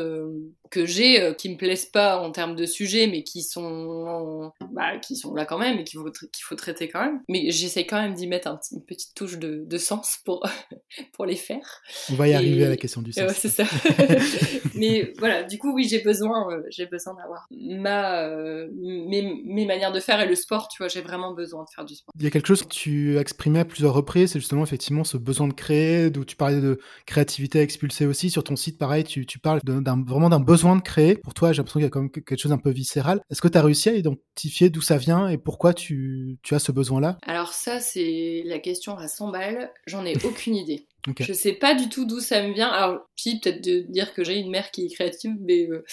que j'ai qui me plaisent pas en termes de sujets, mais qui sont bah, qui sont là quand même et qu'il faut, qu'il faut traiter quand même. Mais j'essaie quand même d'y mettre un une petite touche de, de sens pour pour les faire. On va y arriver à la question du c'est ça. mais voilà, du coup, oui, j'ai besoin, euh, j'ai besoin d'avoir ma, euh, mes, mes, manières de faire et le sport, tu vois, j'ai vraiment besoin de faire du sport. Il y a quelque chose que tu as exprimé à plusieurs reprises, c'est justement effectivement ce besoin de créer, d'où tu parlais de créativité expulsée aussi. Sur ton site, pareil, tu, tu parles d'un, vraiment d'un besoin de créer. Pour toi, j'ai l'impression qu'il y a quand même quelque chose un peu viscéral. Est-ce que tu as réussi à identifier d'où ça vient et pourquoi tu, tu as ce besoin-là? Alors ça, c'est la question à 100 balles. J'en ai aucune idée. Je sais pas du tout d'où ça me vient. Alors, si, peut-être de dire que j'ai une mère qui est créative, mais euh,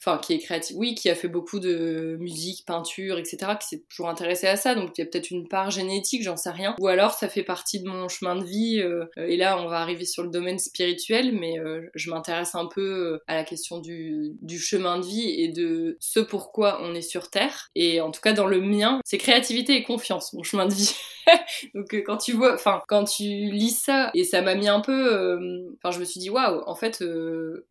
enfin qui est créative, oui, qui a fait beaucoup de musique, peinture, etc., qui s'est toujours intéressée à ça, donc il y a peut-être une part génétique, j'en sais rien. Ou alors ça fait partie de mon chemin de vie, euh, et là on va arriver sur le domaine spirituel, mais euh, je m'intéresse un peu euh, à la question du, du chemin de vie et de ce pourquoi on est sur Terre. Et en tout cas dans le mien, c'est créativité et confiance, mon chemin de vie. donc quand tu vois, enfin quand tu lis ça, et ça m'a mis un peu, enfin je me suis dit waouh, en fait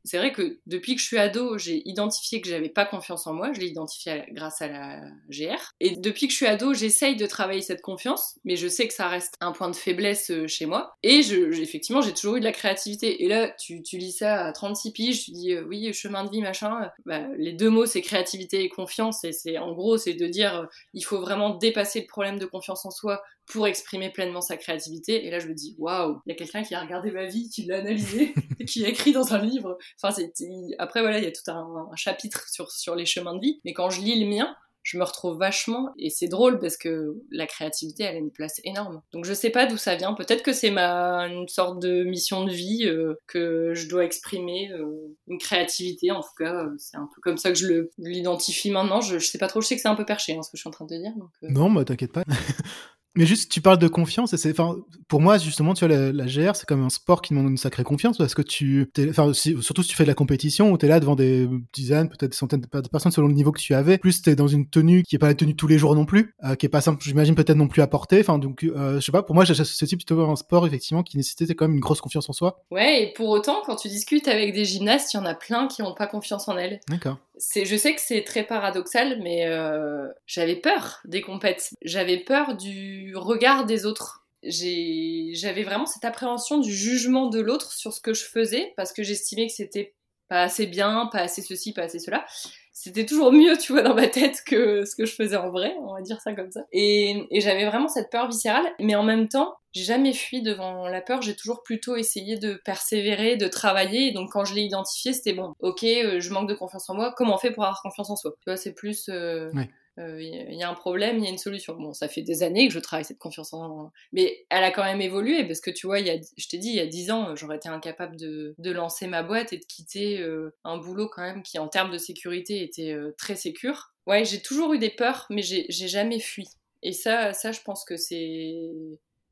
c'est vrai que depuis que je suis ado, j'ai identifié que j'avais pas confiance en moi, je l'ai identifié grâce à la GR. Et depuis que je suis ado, j'essaye de travailler cette confiance, mais je sais que ça reste un point de faiblesse euh, chez moi. Et effectivement, j'ai toujours eu de la créativité. Et là, tu, lis ça à 36 piges, tu dis euh, oui, chemin de vie, machin. Bah, les deux mots, c'est créativité et confiance. Et c'est en gros, c'est de dire euh, il faut vraiment dépasser le problème de confiance en soi pour exprimer pleinement sa créativité. Et là, je me dis, waouh, il y a quelqu'un qui a regardé ma vie, qui l'a analysé, qui a écrit dans un livre. Enfin, c'est, après, voilà, il y a tout un, chapitre sur, sur les chemins de vie. Mais quand je lis le mien, je me retrouve vachement et c'est drôle parce que la créativité elle a une place énorme. Donc je sais pas d'où ça vient, peut-être que c'est ma une sorte de mission de vie euh, que je dois exprimer euh, une créativité en tout cas, euh, c'est un peu comme ça que je l'identifie maintenant, je, je, sais pas trop, je sais que c'est un peu perché hein, ce que je suis en train de dire Non, bah t'inquiète pas. Mais juste, tu parles de confiance, et c'est, enfin, pour moi, justement, tu vois, la, la GR, c'est comme un sport qui demande une sacrée confiance, parce que tu, enfin, si- surtout si tu fais de la compétition, où t'es là devant des dizaines, peut-être des centaines de personnes selon le niveau que tu avais, plus t'es dans une tenue qui est pas la tenue tous les jours non plus, euh, qui est pas simple, j'imagine, peut-être non plus à porter, enfin, donc, euh, je sais pas, pour moi, j'associe ce type plutôt un sport, effectivement, qui nécessitait quand même une grosse confiance en soi. Ouais, et pour autant, quand tu discutes avec des gymnastes, il y en a plein qui n'ont pas confiance en elles. D'accord. Je sais que c'est très paradoxal, mais euh, j'avais peur des compètes. J'avais peur du regard des autres. J'avais vraiment cette appréhension du jugement de l'autre sur ce que je faisais, parce que j'estimais que c'était pas assez bien, pas assez ceci, pas assez cela. C'était toujours mieux, tu vois, dans ma tête que ce que je faisais en vrai, on va dire ça comme ça. Et, et j'avais vraiment cette peur viscérale, mais en même temps, j'ai jamais fui devant la peur, j'ai toujours plutôt essayé de persévérer, de travailler. Et donc quand je l'ai identifié, c'était bon, ok, euh, je manque de confiance en moi, comment on fait pour avoir confiance en soi? Tu vois, c'est plus... euh, Ouais. Euh, Il y a un problème, il y a une solution. Bon, ça fait des années que je travaille cette confiance en moi. Mais elle a quand même évolué parce que tu vois, je t'ai dit, il y a 10 ans, j'aurais été incapable de, lancer ma boîte et de quitter euh, un boulot quand même qui, en termes de sécurité, était euh, très sécure. Ouais, j'ai toujours eu des peurs, mais j'ai jamais fui. Et ça, ça, je pense que c'est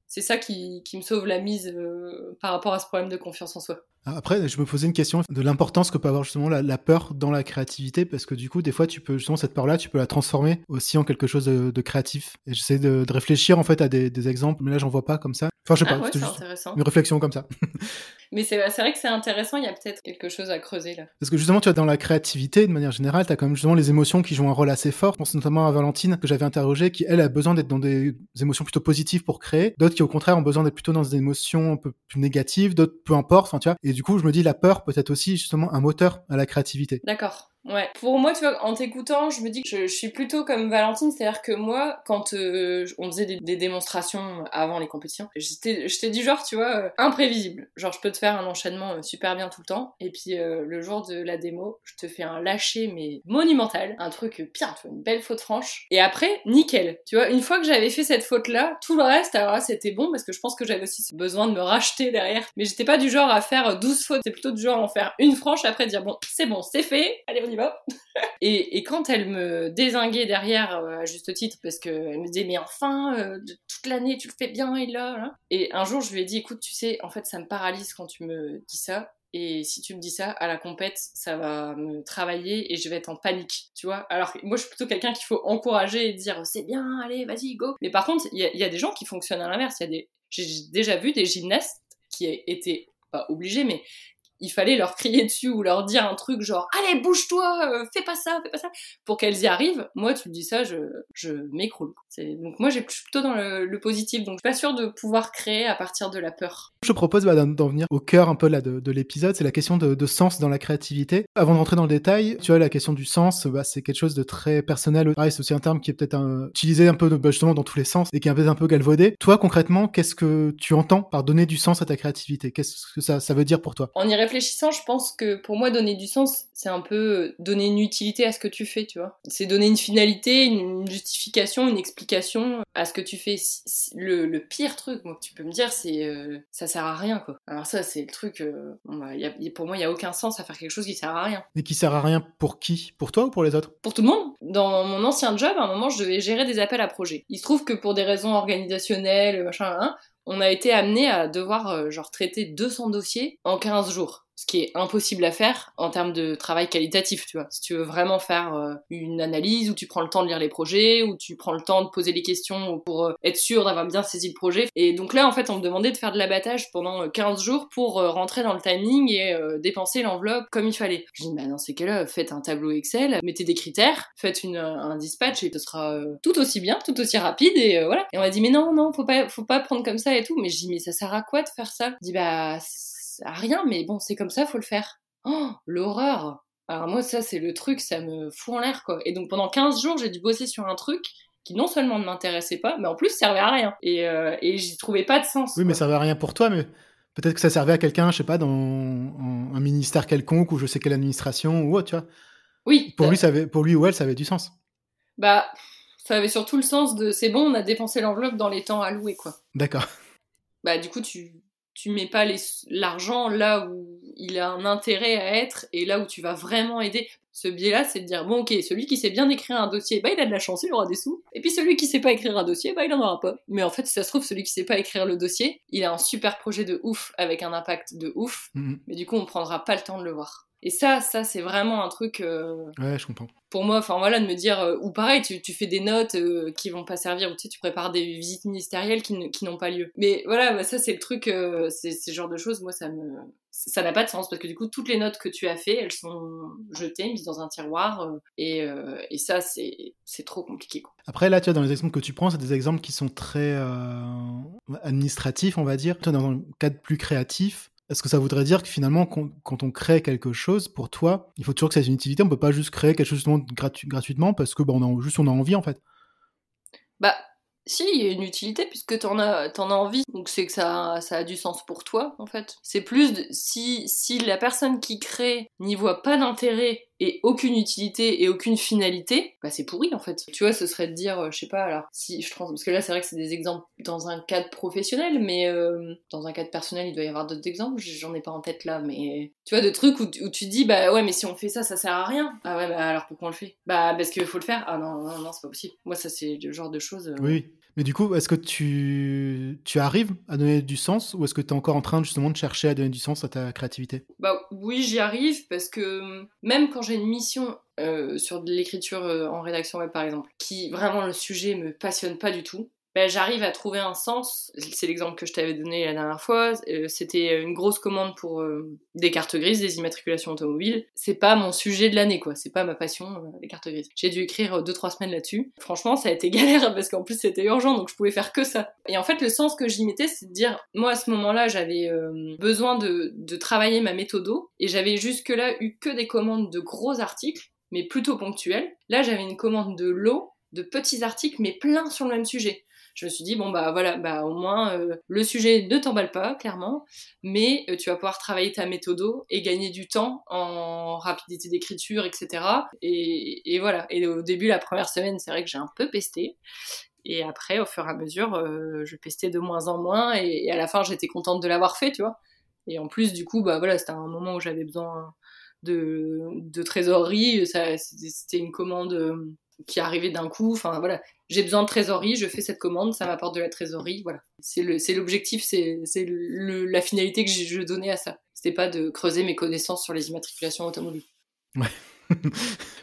c'est ça qui, me sauve la mise euh, par rapport à ce problème de confiance en soi. Après, je me posais une question de l'importance que peut avoir justement la, la peur dans la créativité, parce que du coup, des fois, tu peux justement cette peur-là, tu peux la transformer aussi en quelque chose de, de créatif. Et j'essaie de, de réfléchir en fait à des, des exemples, mais là, j'en vois pas comme ça. Enfin, je sais Ah pas, ouais, c'est juste intéressant. une réflexion comme ça. Mais c'est c'est vrai que c'est intéressant, il y a peut-être quelque chose à creuser là. Parce que justement, tu vois, dans la créativité, de manière générale, tu as quand même justement les émotions qui jouent un rôle assez fort. Je pense notamment à Valentine, que j'avais interrogée, qui, elle, a besoin d'être dans des émotions plutôt positives pour créer. D'autres qui, au contraire, ont besoin d'être plutôt dans des émotions un peu plus négatives. D'autres, peu importe, enfin, tu vois. Et du coup, je me dis, la peur peut être aussi, justement, un moteur à la créativité. D'accord. Ouais. Pour moi, tu vois, en t'écoutant, je me dis que je, je suis plutôt comme Valentine, c'est-à-dire que moi, quand euh, on faisait des, démonstrations avant les compétitions, j'étais j'étais du genre, tu vois, euh, imprévisible. Genre, je peux te faire un enchaînement euh, super bien tout le temps, et puis le jour de la démo, je te fais un lâcher, mais monumental, un truc pire, tu vois, une belle faute franche. Et après, nickel. Tu vois, une fois que j'avais fait cette faute-là, tout le reste, alors c'était bon, parce que je pense que j'avais aussi besoin de me racheter derrière. Mais j'étais pas du genre à faire 12 fautes, c'est plutôt du genre à en faire une franche, après dire, bon, c'est bon, c'est fait, allez, on y va. et, quand elle me désinguait derrière, euh, à juste titre, parce qu'elle me disait, mais enfin, euh, toute l'année, tu le fais bien, et là. Et un jour, je lui ai dit, écoute, tu sais, en fait, ça me paralyse quand tu me dis ça. Et si tu me dis ça, à la compète, ça va me travailler et je vais être en panique, tu vois. Alors moi, je suis plutôt quelqu'un qu'il faut encourager et dire c'est bien, allez, vas-y, go. Mais par contre, il y, a- des gens qui fonctionnent à l'inverse. Des, j'ai déjà vu des gymnastes qui étaient pas obligés, mais il fallait leur crier dessus ou leur dire un truc genre allez bouge-toi euh, fais pas ça fais pas ça pour qu'elles y arrivent moi tu me dis ça je, je m'écroule C'est- donc moi j'ai je suis plutôt dans le, le positif donc je suis pas sûre de pouvoir créer à partir de la peur Je propose bah, d'en venir au cœur un peu là de, de l'épisode, c'est la question de, de sens dans la créativité. Avant de rentrer dans le détail, tu vois, la question du sens, bah, c'est quelque chose de très personnel. Pareil, c'est aussi un terme qui est peut-être un- utilisé un peu bah, justement dans tous les sens et qui est un peu galvaudé. Toi, concrètement, qu'est-ce que tu entends par donner du sens à ta créativité? Qu'est-ce que ça, ça veut dire pour toi? Réfléchissant je pense que pour moi donner du sens c'est un peu euh, donner une utilité à ce que tu fais tu vois. C'est donner une finalité une justification une explication à ce que tu fais. Le, le pire truc moi que tu peux me dire c'est euh, ça sert à rien quoi. Alors ça c'est le truc euh, bah, y a- y- pour moi il y a aucun sens à faire quelque chose qui sert à rien. Et qui sert à rien pour qui? Pour toi ou pour les autres? Pour tout le monde. Dans mon ancien job, à un moment, je devais gérer des appels à projets. Il se trouve que pour des raisons organisationnelles, machin, hein, on a été amené à devoir euh, genre traiter 200 dossiers en 15 jours. Qui est impossible à faire en termes de travail qualitatif, tu vois. Si tu veux vraiment faire euh, une analyse où tu prends le temps de lire les projets, où tu prends le temps de poser les questions pour euh, être sûr d'avoir bien saisi le projet. Et donc là, en fait, on me demandait de faire de l'abattage pendant euh, 15 jours pour euh, rentrer dans le timing et euh, dépenser l'enveloppe comme il fallait. Je dis, bah dans ces cas-là, faites un tableau Excel, mettez des critères, faites une, un dispatch et ce sera euh, tout aussi bien, tout aussi rapide et euh, voilà. Et on m'a dit, mais non, non, faut pas, faut pas prendre comme ça et tout. Mais je dis, mais ça sert à quoi de faire ça? Je dis, bah, a rien, mais bon, c'est comme ça, faut le faire. Oh, l'horreur Alors moi, ça, c'est le truc, ça me fout en l'air, quoi. Et donc pendant 15 jours, j'ai dû bosser sur un truc qui non seulement ne m'intéressait pas, mais en plus servait à rien. Et, euh, et j'y trouvais pas de sens. Oui, mais ça servait à rien pour toi, mais peut-être que ça servait à quelqu'un, je sais pas, dans un ministère quelconque ou je sais quelle administration ou autre, tu vois. Oui, Pour bah- lui, ça avait, pour lui ou elle, ça avait du sens. bah, ça avait surtout le sens de c'est bon, on a dépensé l'enveloppe dans les temps alloués, quoi. D'accord. Bah, du coup, tu tu mets pas l'argent là où il a un intérêt à être et là où tu vas vraiment aider. Ce biais-là, c'est de dire, bon, ok, celui qui sait bien écrire un dossier, bah, il a de la chance, il aura des sous. Et puis celui qui sait pas écrire un dossier, bah, il en aura pas. Mais en fait, si ça se trouve, celui qui sait pas écrire le dossier, il a un super projet de ouf, avec un impact de ouf, Mhm. mais du coup, on prendra pas le temps de le voir. Et ça, ça, c'est vraiment un truc, euh, Ouais, je comprends. pour moi, enfin voilà, de me dire, euh, ou pareil, tu, tu fais des notes euh, qui vont pas servir, ou tu sais, tu prépares des visites ministérielles qui, n'ont pas lieu. Mais voilà, bah, ça c'est le truc, euh, c'est ce genre de choses, moi ça me. Ça n'a pas de sens parce que du coup, toutes les notes que tu as fait, elles sont jetées, mises dans un tiroir, et, et ça, c'est c'est trop compliqué. Quoi. Après, là, tu vois, dans les exemples que tu prends, c'est des exemples qui sont très administratifs, on va dire. Toi, dans un cadre plus créatif, est-ce que ça voudrait dire que finalement, quand, on crée quelque chose, pour toi, il faut toujours que ça ait une utilité On peut pas juste créer quelque chose gratuitement parce que bah, on a, juste on a envie, en fait. Bah, si, il y a une utilité puisque t'en as, t'en as envie, donc c'est que ça, ça a du sens pour toi, en fait. C'est plus si, si la personne qui crée n'y voit pas d'intérêt et aucune utilité et aucune finalité, bah c'est pourri, en fait. Tu vois, ce serait de dire, euh, je sais pas, alors, si je trans... parce que là, c'est vrai que c'est des exemples dans un cadre professionnel, mais euh, dans un cadre personnel, il doit y avoir d'autres exemples, j'en ai pas en tête là, mais tu vois, de trucs où, tu- dis, bah ouais, mais si on fait ça, ça sert à rien. Ah ouais, bah alors pourquoi on le fait? Bah parce qu'il faut le faire. Ah non, non, non, c'est pas possible. Moi, ça, c'est le genre de choses. euh, Oui. Mais du coup, est-ce que tu, tu arrives à donner du sens ou est-ce que tu es encore en train justement de chercher à donner du sens à ta créativité? Bah oui, j'y arrive parce que hum, même quand j'ai une mission euh, sur de l'écriture euh, en rédaction web par exemple, qui vraiment le sujet me passionne pas du tout, bah, j'arrive à trouver un sens. C'est l'exemple que je t'avais donné la dernière fois. euh, C'était une grosse commande pour euh, des cartes grises, des immatriculations automobiles. C'est pas mon sujet de l'année quoi. C'est pas ma passion euh, les cartes grises. J'ai dû écrire 2-3 semaines là-dessus. Franchement, ça a été galère parce qu'en plus c'était urgent donc je pouvais faire que ça. Et en fait, le sens que j'y mettais, c'est de dire, moi à ce moment-là, j'avais besoin de, travailler ma méthodo et j'avais jusque-là eu que des commandes de gros articles, mais plutôt ponctuels. Là, j'avais une commande de lot, de petits articles, mais plein sur le même sujet. Je me suis dit, bon, bah voilà, bah au moins, euh, le sujet ne t'emballe pas, clairement, mais euh, tu vas pouvoir travailler ta méthodo et gagner du temps en rapidité d'écriture, etc. Et, voilà. Et au début, la première semaine, c'est vrai que j'ai un peu pesté. Et après, au fur et à mesure, euh, je pestais de moins en moins. Et, à la fin, j'étais contente de l'avoir fait, tu vois. Et en plus, du coup, bah voilà, c'était un moment où j'avais besoin de, de trésorerie. Ça, C'était c'était une commande qui arrivait d'un coup. Enfin voilà, j'ai besoin de trésorerie, je fais cette commande, ça m'apporte de la trésorerie. Voilà. C'est l'objectif, c'est la finalité que je donnais à ça. C'était pas de creuser mes connaissances sur les immatriculations automobiles.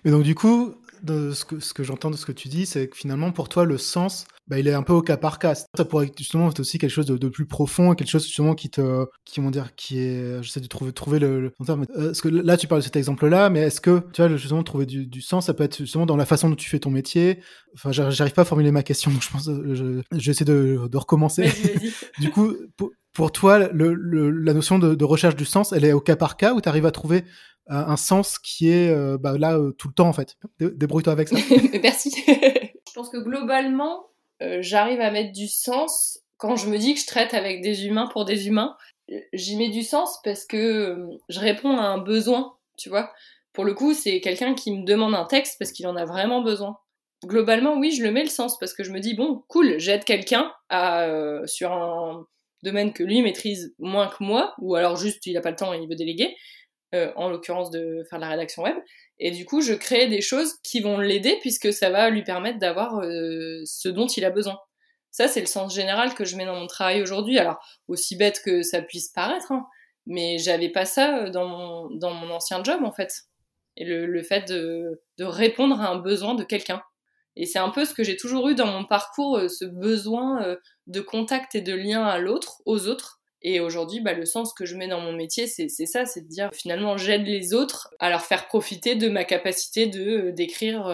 Mais donc du coup, de ce que, ce que j'entends de ce que tu dis, c'est que finalement pour toi le sens, bah, il est un peu au cas par cas. Ça pourrait être justement être aussi quelque chose de, de plus profond, quelque chose justement qui te, qui vont dire, qui est, j'essaie de trouver, trouver le, le en termes- euh, parce que là tu parles de cet exemple-là, mais est-ce que tu vois justement trouver du, du sens, ça peut être justement dans la façon dont tu fais ton métier. Enfin, j'ar- j'arrive pas à formuler ma question, donc je pense, euh, je, je vais essayer de, de recommencer. Du coup, pour, pour toi, la notion de, recherche du sens, elle est au cas par cas ou tu arrives à trouver euh, un sens qui est euh, bah, là euh, tout le temps en fait? Dé- Débrouille-toi avec ça. Merci. je pense que globalement, j'arrive à mettre du sens quand je me dis que je traite avec des humains pour des humains. J'y mets du sens parce que je réponds à un besoin, tu vois? Pour le coup, c'est quelqu'un qui me demande un texte parce qu'il en a vraiment besoin. Globalement, oui, je le mets le sens parce que je me dis, bon, cool, j'aide quelqu'un sur un domaine que lui maîtrise moins que moi, ou alors juste il a pas le temps et il veut déléguer, euh, en l'occurrence de faire de la rédaction web. Et du coup, je crée des choses qui vont l'aider puisque ça va lui permettre d'avoir euh, ce dont il a besoin. Ça, c'est le sens général que je mets dans mon travail aujourd'hui. Alors, aussi bête que ça puisse paraître, hein, mais j'avais pas ça dans mon, dans mon ancien job, en fait. Et le, fait de répondre à un besoin de quelqu'un. Et c'est un peu ce que j'ai toujours eu dans mon parcours, euh, ce besoin euh, de contact et de lien à l'autre, aux autres. Et aujourd'hui, bah, le sens que je mets dans mon métier, c'est ça, c'est de dire finalement j'aide les autres à leur faire profiter de ma capacité de euh, d'écrire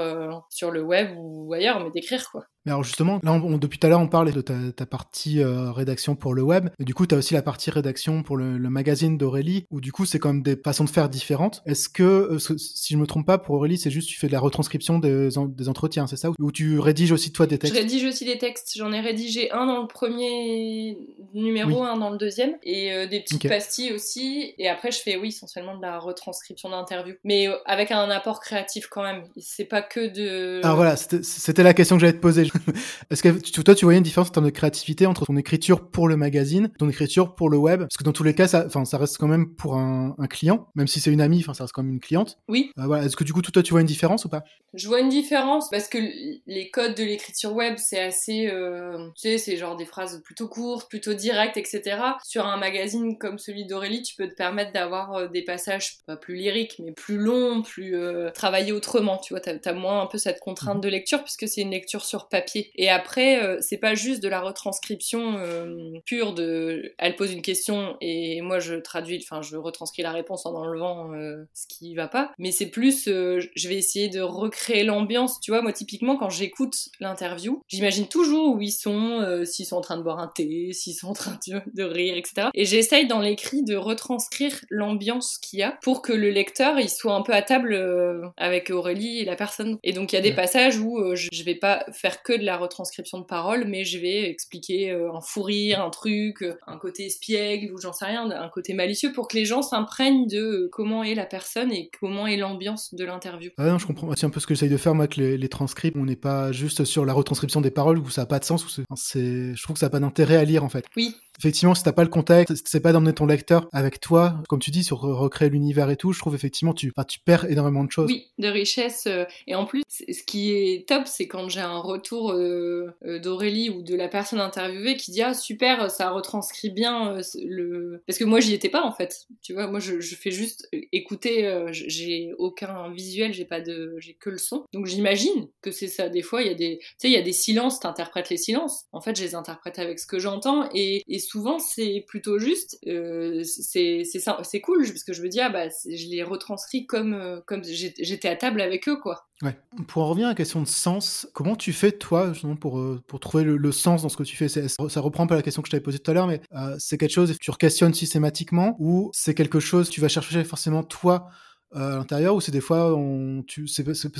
sur le web ou ailleurs, mais d'écrire quoi. Mais alors justement, là, on- depuis tout à l'heure, on parlait de ta, ta partie euh, rédaction pour le web. Et du coup, tu as aussi la partie rédaction pour le, le magazine d'Aurélie, où du coup, c'est quand même des façons de faire différentes. Est-ce que, euh, si je me trompe pas, pour Aurélie, c'est juste tu fais de la retranscription des, en- des entretiens, c'est ça? Ou tu rédiges aussi toi des Je textes? rédige aussi des textes. J'en ai rédigé un dans le premier numéro, Oui. un dans le deuxième, et euh, des petites pastilles aussi. Et après, je fais oui essentiellement de la retranscription d'interview, mais avec un apport créatif quand même. C'est pas que de. Alors voilà, c'était- c'était la question que j'allais te poser Est-ce que tu- toi, tu voyais une différence en termes de créativité entre ton écriture pour le magazine, ton écriture pour le web? Parce que dans tous les cas, ça, ça reste quand même pour un, un client, même si c'est une amie, ça reste quand même une cliente. Oui. Euh, voilà. Est-ce que du coup, toi, tu vois une différence ou pas? Je vois une différence parce que les codes de l'écriture web, c'est assez, euh, tu sais, c'est genre des phrases plutôt courtes, plutôt directes, etc. Sur un magazine comme celui d'Aurélie, tu peux te permettre d'avoir euh, des passages pas plus lyriques, mais plus longs, plus euh, travaillés autrement. Tu vois, t'as as moins un peu cette contrainte de lecture puisque c'est une lecture sur papier. Et après, euh, c'est pas juste de la retranscription euh, pure de, elle pose une question et moi je traduis, enfin je retranscris la réponse en enlevant euh, ce qui va pas. Mais c'est plus, euh, je vais essayer de recréer l'ambiance. Tu vois, moi typiquement quand j'écoute l'interview, j'imagine toujours où ils sont, s'ils sont en train de boire un thé, s'ils sont en train de, de rire, etc. Et j'essaye dans l'écrit de retranscrire l'ambiance qu'il y a pour que le lecteur il soit un peu à table avec Aurélie et la personne. Et donc il y a des passages où je vais pas faire que de la retranscription de paroles, mais je vais expliquer euh, un fou rire, un truc, un côté espiègle ou j'en sais rien, un côté malicieux pour que les gens s'imprègnent de euh, comment est la personne et comment est l'ambiance de l'interview. Ah non, je comprends. C'est un peu ce que j'essaye de faire, moi, avec les, les transcripts. On n'est pas juste sur la retranscription des paroles où ça n'a pas de sens. Où c'est- je trouve que ça n'a pas d'intérêt à lire, en fait. Oui. Effectivement, si t'as pas le contexte, c'est pas d'emmener ton lecteur avec toi, comme tu dis, sur re- recréer l'univers et tout, je trouve effectivement tu, tu perds énormément de choses. Oui, de richesse. euh, et en plus, ce qui est top, c'est quand j'ai un retour euh, euh, d'Aurélie ou de la personne interviewée qui dit Ah, super, ça retranscrit bien le. Parce que moi, j'y étais pas en fait. Tu vois, moi, je, fais juste écouter, j'ai aucun visuel, j'ai pas de. J'ai que le son. Donc j'imagine que c'est ça. Des fois, il y a des. Tu sais, il y a des silences, t'interprètes les silences. En fait, je les interprète avec ce que j'entends et souvent, c'est plutôt juste. euh, c'est c'est ça- c'est cool parce que je me dis, ah bah, je les retranscris comme, euh, comme j'étais à table avec eux, quoi. Ouais. Pour en revenir à la question de sens, comment tu fais toi justement pour euh, pour trouver le, le sens dans ce que tu fais? Ça reprend peu la question que je t'avais posée tout à l'heure, mais euh, c'est quelque chose que tu questionnes systématiquement ou c'est quelque chose que tu vas chercher forcément toi à l'intérieur ou c'est des fois on, tu,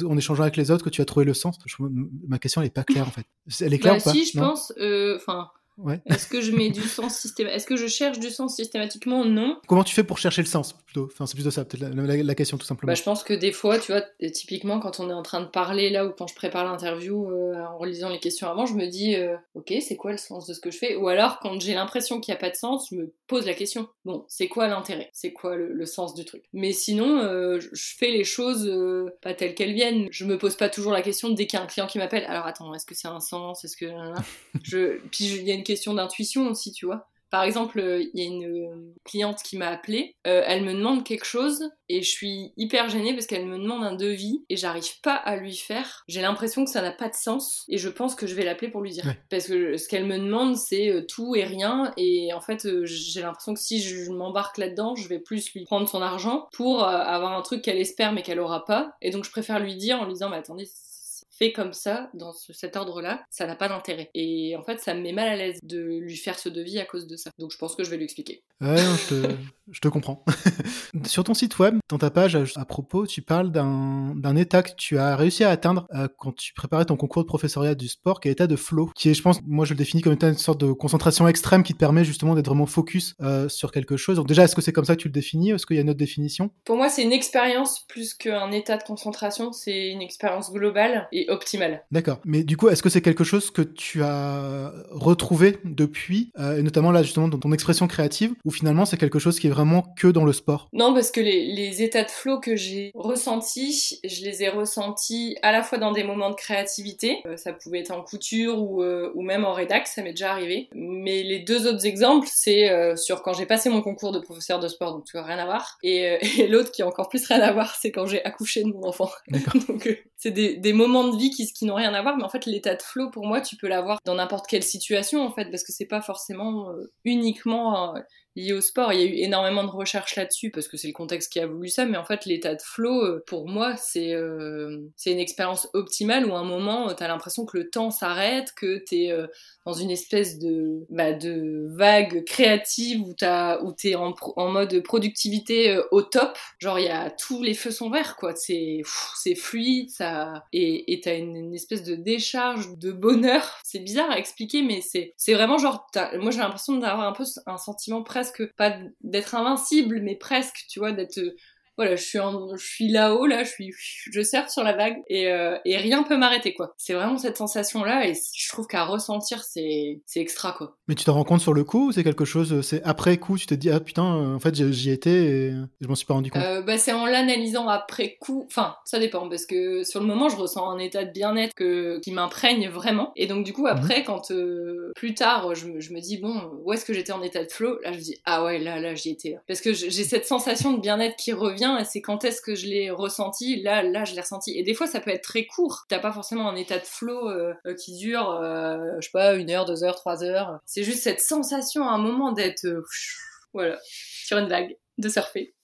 en échangeant avec les autres que tu as trouvé le sens? Je- Ma question elle est pas claire en fait. Elle est claire Bah ou pas? si, je Non? pense, euh, enfin, Ouais. est-ce que je mets du sens systématiquement Est-ce que je cherche du sens systématiquement? Non. Comment tu fais pour chercher le sens plutôt? Enfin, c'est plutôt ça, peut-être la, la- la question tout simplement. Bah, je pense que des fois, tu vois, typiquement quand on est en train de parler là ou quand je prépare l'interview euh, en relisant les questions avant, je me dis, euh, ok, c'est quoi le sens de ce que je fais? Ou alors quand j'ai l'impression qu'il n'y a pas de sens, je me pose la question, bon, c'est quoi l'intérêt? C'est quoi le, le sens du truc? Mais sinon, euh, je fais les choses pas telles qu'elles viennent. Je me pose pas toujours la question dès qu'il y a un client qui m'appelle. Alors attends, est-ce que c'est un sens? Est-ce que je... Puis il y a une question d'intuition aussi, tu vois. Par exemple, euh, il y a une euh, cliente qui m'a appelée, euh, elle me demande quelque chose et je suis hyper gênée parce qu'elle me demande un devis et j'arrive pas à lui faire. J'ai l'impression que ça n'a pas de sens et je pense que je vais l'appeler pour lui dire. Ouais. Parce que ce qu'elle me demande, c'est tout et rien et en fait, j'ai l'impression que si je m'embarque là-dedans, je vais plus lui prendre son argent pour avoir un truc qu'elle espère mais qu'elle aura pas. Et donc je préfère lui dire en lui disant, mais attendez, fait comme ça, dans ce- cet ordre-là, ça n'a pas d'intérêt. Et en fait, ça me met mal à l'aise de lui faire ce devis à cause de ça. Donc je pense que je vais lui expliquer. Ouais, non, je, te, je te comprends. Sur ton site web, dans ta page à propos, tu parles d'un état que tu as réussi à atteindre euh, quand tu préparais ton concours de professoriat du sport, qui est l'état de flow, qui est, je pense, moi je le définis comme étant une sorte de concentration extrême qui te permet justement d'être vraiment focus euh, sur quelque chose. Donc déjà, est-ce que c'est comme ça que tu le définis Est-ce qu'il y a une autre définition? Pour moi, c'est une expérience plus qu'un état de concentration, c'est une expérience globale et optimale. D'accord. Mais du coup, est-ce que c'est quelque chose que tu as retrouvé depuis, euh, et notamment là justement dans ton expression créative, ou finalement c'est quelque chose qui est vraiment que dans le sport? Non, parce que les, les états de flow que j'ai ressentis, je les ai ressentis à la fois dans des moments de créativité, euh, ça pouvait être en couture ou, euh, ou même en rédac, ça m'est déjà arrivé. Mais les deux autres exemples, c'est sur quand j'ai passé mon concours de professeur de sport, donc tu vois, rien à voir. Et, et l'autre qui a encore plus rien à voir, c'est quand j'ai accouché de mon enfant. D'accord. donc c'est des, moments de vie qui, qui n'ont rien à voir, mais en fait l'état de flow, pour moi, tu peux l'avoir dans n'importe quelle situation, en fait, parce que c'est pas forcément euh, uniquement... euh, lié au sport. Il y a eu énormément de recherches là-dessus parce que c'est le contexte qui a voulu ça, mais en fait l'état de flow, euh, pour moi, c'est euh, c'est une expérience optimale où à un moment, euh, t'as l'impression que le temps s'arrête, que t'es euh, dans une espèce de, bah, de vague créative où où t'es en, en mode productivité euh, au top. Genre il y a tous les feux sont verts quoi. C'est fluide, ça et et t'as une, espèce de décharge de bonheur. C'est bizarre à expliquer, mais c'est vraiment genre moi j'ai l'impression d'avoir un peu un sentiment presque pas d'être invincible, mais presque tu vois d'être euh, voilà, je suis, en, je suis là-haut, là, je suis, je surfe sur la vague et, euh, et rien peut m'arrêter, quoi. C'est vraiment cette sensation-là et je trouve qu'à ressentir, c'est, c'est extra, quoi. Mais tu te rends compte sur le coup ou c'est quelque chose, c'est après coup, tu te dis, ah putain, euh, en fait, j'y- étais et je m'en suis pas rendu compte? Euh, bah, c'est en l'analysant après coup. Enfin, ça dépend parce que sur le moment, je ressens un état de bien-être que... qui m'imprègne vraiment. Et donc, du coup, après, quand euh, plus tard, je me, je me dis, bon, où est-ce que j'étais en état de flow? Là, je me dis, ah ouais, là, là, j'y étais. Parce que j'ai cette sensation de bien-être qui revient et c'est quand est-ce que je l'ai ressenti Là, là, je l'ai ressenti. Et des fois, ça peut être très court. T'as pas forcément un état de flow euh, euh, qui dure, euh, je sais pas, une heure, deux heures, trois heures. C'est juste cette sensation à un moment d'être, voilà, sur une vague, de surfer.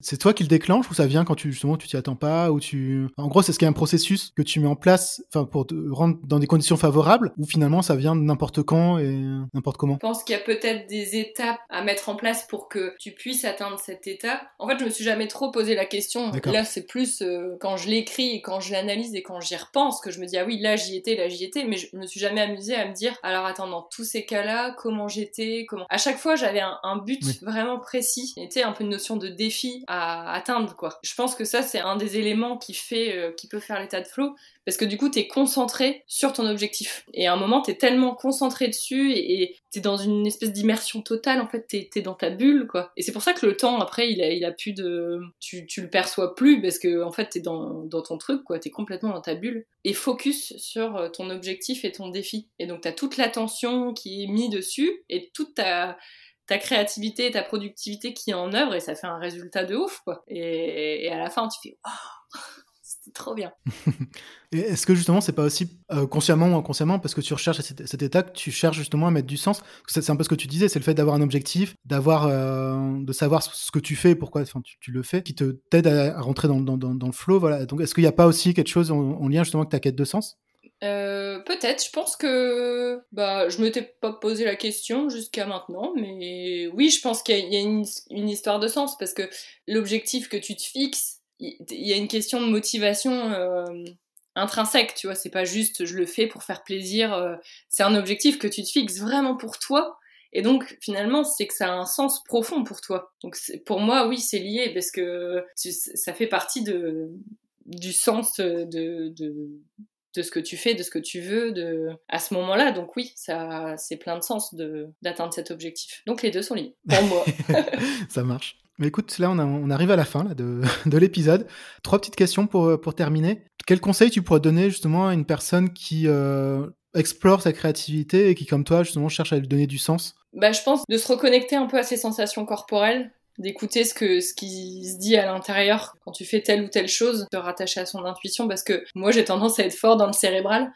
C'est toi qui le déclenche ou ça vient quand tu justement tu t'y attends pas ou tu en gros c'est ce qu'il y a un processus que tu mets en place enfin pour te rendre dans des conditions favorables ou finalement ça vient de n'importe quand et n'importe comment? Je pense qu'il y a peut-être des étapes à mettre en place pour que tu puisses atteindre cet état. En fait, je me suis jamais trop posé la question. Là, c'est plus euh, quand je l'écris et quand je l'analyse et quand j'y repense que je me dis ah oui, là j'y étais, là j'y étais, mais je me suis jamais amusée à me dire alors attends dans tous ces cas-là, comment j'étais, comment. À chaque fois, j'avais un, un but Oui. vraiment précis. C'était un peu une notion de défi à atteindre quoi. Je pense que ça c'est un des éléments qui fait euh, qui peut faire l'état de flow parce que du coup t'es concentré sur ton objectif. Et à un moment t'es tellement concentré dessus et t'es dans une espèce d'immersion totale en fait t'es es dans ta bulle quoi. Et c'est pour ça que le temps après il a plus de tu, tu le perçois plus parce que en fait t'es dans dans ton truc quoi. T'es complètement dans ta bulle. Et focus sur euh, ton objectif et ton défi. Et donc t'as toute l'attention qui est mise dessus et toute ta ta créativité et ta productivité qui est en œuvre et ça fait un résultat de ouf quoi et, et à la fin tu fais oh, c'était trop bien est-ce que justement c'est pas aussi euh, consciemment ou inconsciemment parce que tu recherches cet, état que tu cherches justement à mettre du sens? C'est- un peu ce que tu disais, c'est le fait d'avoir un objectif, d'avoir euh, de savoir ce que tu fais, pourquoi tu, le fais, qui te t'aide à, rentrer dans, dans, dans, dans le flow. Voilà. Donc est-ce qu'il n'y a pas aussi quelque chose en, en lien justement avec ta quête de sens? Euh, peut-être, je pense que bah je m'étais pas posé la question jusqu'à maintenant, mais oui, je pense qu'il y a, une, histoire de sens parce que l'objectif que tu te fixes, il y a une question de motivation euh, intrinsèque, tu vois, c'est pas juste je le fais pour faire plaisir, euh, c'est un objectif que tu te fixes vraiment pour toi. Et donc finalement, c'est que ça a un sens profond pour toi. Donc pour moi, oui, c'est lié parce que ça fait partie de du sens de de ce que tu fais, de ce que tu veux, de à ce moment-là. Donc oui, ça c'est plein de sens de d'atteindre cet objectif. Donc les deux sont liés pour moi. Ça marche. Mais écoute, là on, a- on arrive à la fin là, de, de l'épisode. Trois petites questions pour, pour terminer. Quel conseil tu pourrais donner justement à une personne qui euh, explore sa créativité et qui comme toi justement cherche à lui donner du sens? Bah je pense de se reconnecter un peu à ses sensations corporelles, d'écouter ce que ce qui se dit à l'intérieur quand tu fais telle ou telle chose, de rattacher à son intuition parce que moi j'ai tendance à être fort dans le cérébral.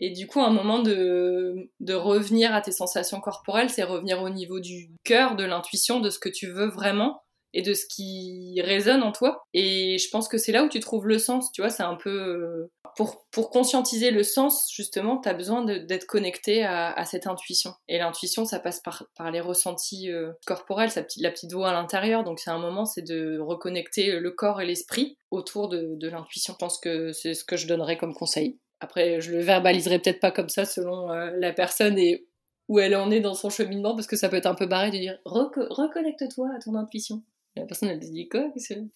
Et du coup, un moment de, de revenir à tes sensations corporelles, c'est revenir au niveau du cœur, de l'intuition, de ce que tu veux vraiment et de ce qui résonne en toi. Et je pense que c'est là où tu trouves le sens, tu vois, c'est un peu... euh, Pour, pour conscientiser le sens, justement, tu as besoin d'être connecté à, cette intuition. Et l'intuition, ça passe par, par les ressentis euh, corporels, la petite voix à l'intérieur. Donc c'est un moment, c'est de reconnecter le corps et l'esprit autour de, l'intuition. Je pense que c'est ce que je donnerais comme conseil. Après, je le verbaliserai peut-être pas comme ça selon euh, la personne et où elle en est dans son cheminement, parce que ça peut être un peu barré de dire Reco- reconnecte-toi à ton intuition. La personne, elle se dit quoi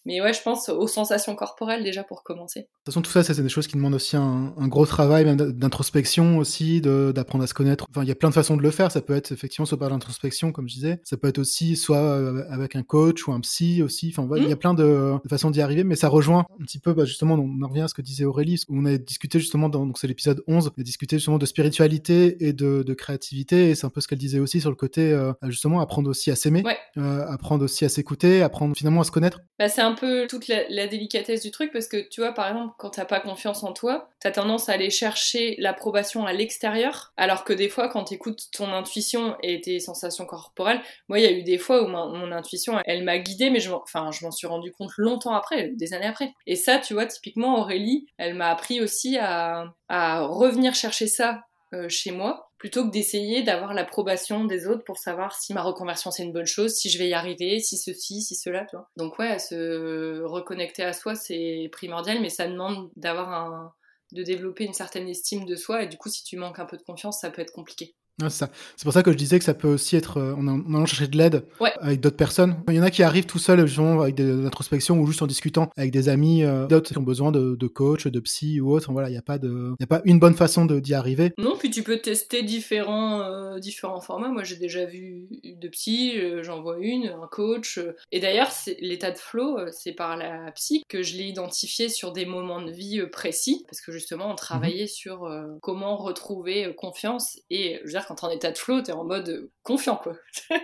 Mais ouais, je pense aux sensations corporelles déjà pour commencer. De toute façon, tout ça, ça, c'est des choses qui demandent aussi un, un gros travail, même d'introspection aussi, d'apprendre à se connaître. Enfin, il y a plein de façons de le faire. Ça peut être effectivement soit par l'introspection, comme je disais. Ça peut être aussi soit euh, avec un coach ou un psy aussi. Enfin, il y a plein de, de façons d'y arriver, mais ça rejoint un petit peu, bah, justement, on en revient à ce que disait Aurélie, où on a discuté justement, dans, donc c'est l'épisode 11, on a discuté justement de spiritualité et de, de créativité, et c'est un peu ce qu'elle disait aussi sur le côté, euh, justement, apprendre aussi à s'aimer, Ouais. euh, apprendre aussi à s'écouter, apprendre finalement à se connaître. Bah, c'est un peu toute la, délicatesse du truc parce que tu vois, par exemple, quand t'as pas confiance en toi, t'as tendance à aller chercher l'approbation à l'extérieur, alors que des fois, quand t'écoutes ton intuition et tes sensations corporelles, moi, il y a eu des fois où mon intuition, elle m'a guidée, mais je m'en, enfin, suis rendu compte longtemps après, des années après. Et ça, tu vois, typiquement, Aurélie, elle m'a appris aussi à, à revenir chercher ça euh, chez moi plutôt que d'essayer d'avoir l'approbation des autres pour savoir si ma reconversion c'est une bonne chose, si je vais y arriver, si ceci, si cela. Donc ouais, se reconnecter à soi c'est primordial, mais ça demande d'avoir un de développer une certaine estime de soi et du coup si tu manques un peu de confiance ça peut être compliqué. C'est pour ça que je disais que ça peut aussi être euh, en, en allant chercher de l'aide Ouais. avec d'autres personnes. Il y en a qui arrivent tout seuls, justement, avec des introspections ou juste en discutant avec des amis, euh, d'autres qui ont besoin de, de coach, de psy ou autre. Voilà, il n'y a pas de, il y a pas une bonne façon d'y arriver. Non, puis tu peux tester différents, euh, différents formats. Moi, j'ai déjà vu de psy, j'en vois une, un coach. Et d'ailleurs, l'état de flow, euh, c'est par la psy que je l'ai identifié sur des moments de vie précis, parce que justement, on travaillait sur comment retrouver confiance. Et je veux dire, quand t'es en état de flow, t'es en mode euh, confiant, quoi.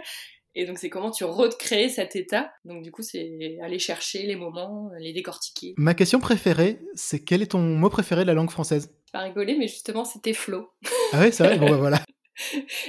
Et donc, c'est comment tu recrées cet état. Donc, du coup, c'est aller chercher les moments, les décortiquer. Ma question préférée, c'est quel est ton mot préféré de la langue française? Pas rigoler, mais justement, c'était flow. Ah ouais, c'est vrai? Bon, bah voilà.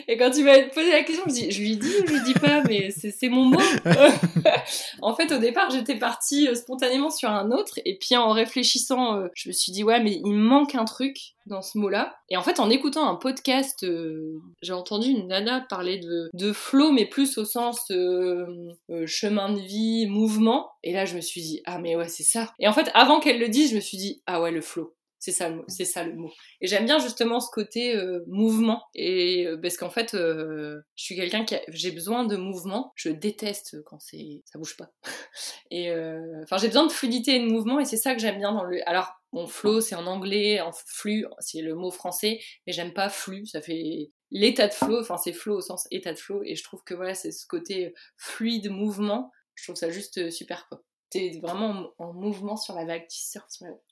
Et quand tu m'as posé la question, je, me dis, je lui dis ou je lui dis pas, mais c'est mon mot. en fait, au départ, j'étais partie euh, spontanément sur un autre, et puis en réfléchissant, euh, je me suis dit, ouais, mais il manque un truc dans ce mot-là. Et en fait, en écoutant un podcast, euh, j'ai entendu une nana parler de, de flow, mais plus au sens euh, euh, chemin de vie, mouvement. Et là, je me suis dit, ah, mais ouais, c'est ça. Et en fait, avant qu'elle le dise, je me suis dit, ah ouais, le flow. C'est ça, c'est ça le mot. Et j'aime bien justement ce côté euh, mouvement. Et euh, parce qu'en fait, euh, je suis quelqu'un qui a, j'ai besoin de mouvement. Je déteste quand c'est ça bouge pas. Et euh, enfin, j'ai besoin de fluidité et de mouvement. Et c'est ça que j'aime bien dans le. Alors, mon flow, c'est en anglais, en flux, c'est le mot français. Mais j'aime pas flux. Ça fait l'état de flow. Enfin, c'est flow au sens état de flow. Et je trouve que voilà, c'est ce côté fluide, mouvement. Je trouve ça juste euh, super quoi. T'es vraiment en, en mouvement sur la vague, tu sur la vague.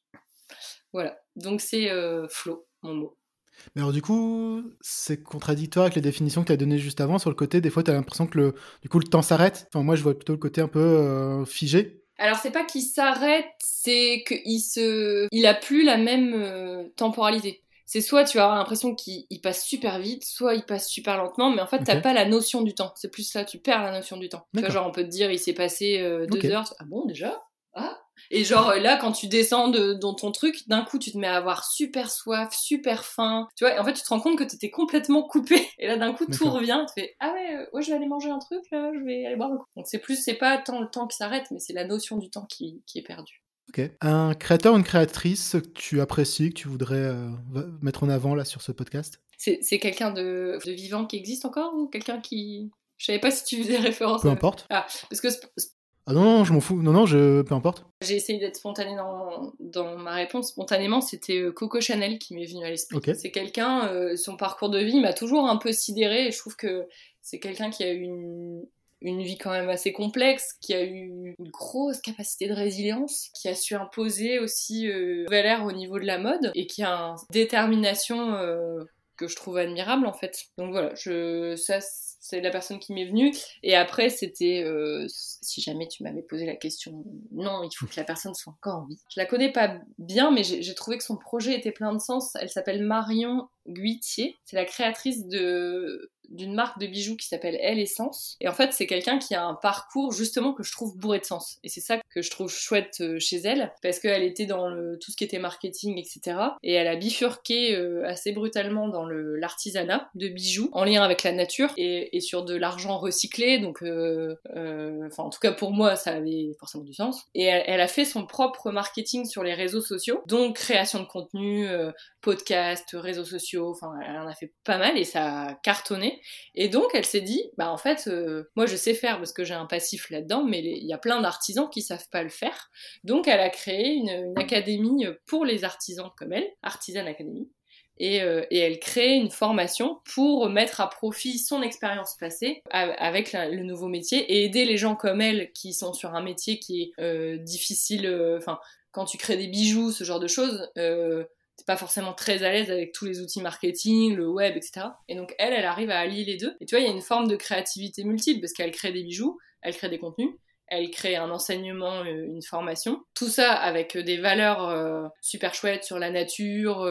Voilà, donc c'est euh, flow, mon mot. Mais alors du coup, c'est contradictoire avec les définitions que tu as données juste avant sur le côté, des fois tu as l'impression que le, du coup, le temps s'arrête. Enfin, moi je vois plutôt le côté un peu euh, figé. Alors c'est pas qu'il s'arrête, c'est qu'il se, il a plus la même euh, temporalité. C'est soit tu avoir l'impression qu'il il passe super vite, soit il passe super lentement, mais en fait t'as Ok. pas la notion du temps. C'est plus ça, tu perds la notion du temps. Tu vois, genre on peut te dire il s'est passé euh, deux heures, ah bon déjà? Ah et genre euh, là quand tu descends de, dans ton truc, d'un coup tu te mets à avoir super soif, super faim. Tu vois, et en fait tu te rends compte que t'étais complètement coupé. Et là d'un coup tout revient, tu fais ah ouais, ouais je vais aller manger un truc là, je vais aller boire un coup. Donc c'est plus c'est pas tant le temps qui s'arrête, mais c'est la notion du temps qui, qui est perdue. Ok. Un créateur ou une créatrice que tu apprécies, que tu voudrais euh, mettre en avant là sur ce podcast? C'est quelqu'un de, de vivant qui existe encore ou quelqu'un qui je savais pas si tu faisais référence. Peu à- importe. Ah parce que Ah non, non, je m'en fous. Non, non, je... peu importe. j'ai essayé d'être spontanée dans, dans ma réponse. Spontanément, c'était euh, Coco Chanel qui m'est venu à l'esprit. C'est quelqu'un, euh, son parcours de vie m'a toujours un peu sidéré et je trouve que c'est quelqu'un qui a eu une, une vie quand même assez complexe, qui a eu une grosse capacité de résilience, qui a su imposer aussi euh, une nouvelle ère au niveau de la mode et qui a une détermination euh, que je trouve admirable en fait. Donc voilà, je, ça c'est la personne qui m'est venue. Et après, c'était, euh, si jamais tu m'avais posé la question, non, il faut que la personne soit encore en vie. Je la connais pas bien, mais j'ai trouvé que son projet était plein de sens. Elle s'appelle Marion Guitier. C'est la créatrice de d'une marque de bijoux qui s'appelle Elle Essence. Et en fait, c'est quelqu'un qui a un parcours justement que je trouve bourré de sens. Et c'est ça que je trouve chouette euh, chez elle, parce qu'elle était dans tout ce qui était marketing, etc. Et elle a bifurqué euh, assez brutalement dans l'artisanat de bijoux, en lien avec la nature et, et sur de l'argent recyclé. Donc, euh, euh, enfin, en tout cas pour moi, ça avait forcément du sens. Et elle, elle a fait son propre marketing sur les réseaux sociaux, donc création de contenu, euh, podcast, réseaux sociaux, enfin, elle en a fait pas mal et ça a cartonné. Et donc, elle s'est dit, bah en fait, euh, moi je sais faire parce que j'ai un passif là-dedans, mais il y a plein d'artisans qui savent pas le faire. Donc, elle a créé une, académie pour les artisans comme elle, Artisan Academy. Et, euh, et elle crée une formation pour mettre à profit son expérience passée avec le nouveau métier et aider les gens comme elle qui sont sur un métier qui est euh, difficile. Enfin, quand tu crées des bijoux, ce genre de choses, t'es pas forcément très à l'aise avec tous les outils marketing, le web, etc. Et donc elle, elle arrive à allier les deux. Et tu vois, il y a une forme de créativité multiple parce qu'elle crée des bijoux, elle crée des contenus, elle crée un enseignement, euh, une formation. Tout ça avec euh, des valeurs euh, super chouettes sur la nature,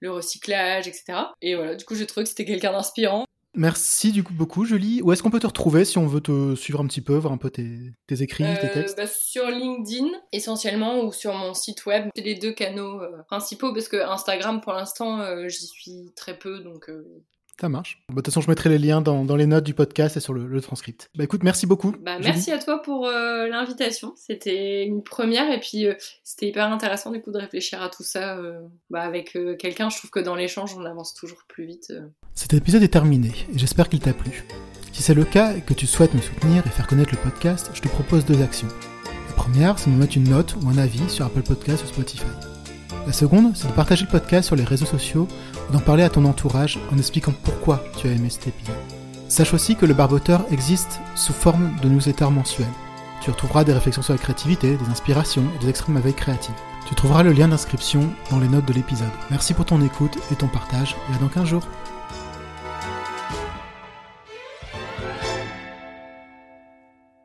le recyclage, etc. Et voilà, du coup, j'ai trouvé que c'était quelqu'un d'inspirant. Merci du coup beaucoup, Julie. Où est-ce qu'on peut te retrouver si on veut te suivre un petit peu, voir un peu tes, tes écrits, tes Euh, textes? bah, sur LinkedIn essentiellement ou sur mon site web. C'est les deux canaux euh, principaux parce que Instagram pour l'instant euh, j'y suis très peu donc Ça marche. Bah, de toute façon, je mettrai les liens dans, dans les notes du podcast et sur le, le transcript. Bah écoute, merci beaucoup. Bah, merci à toi pour euh, l'invitation. C'était une première et puis euh, c'était hyper intéressant du coup de réfléchir à tout ça euh, bah, avec quelqu'un. Je trouve que dans l'échange, on avance toujours plus vite. Cet épisode est terminé et j'espère qu'il t'a plu. Si c'est le cas et que tu souhaites me soutenir et faire connaître le podcast, je te propose deux actions. La première, c'est de me mettre une note ou un avis sur Apple Podcast ou Spotify. La seconde, c'est de partager le podcast sur les réseaux sociaux d'en parler à ton entourage en expliquant pourquoi tu as aimé cet épisode. Sache aussi que le barboteur existe sous forme de newsletter mensuel. Tu retrouveras des réflexions sur la créativité, des inspirations et des de ma veille. Tu trouveras le lien d'inscription dans les notes de l'épisode. Merci pour ton écoute et ton partage et à dans 15 jours.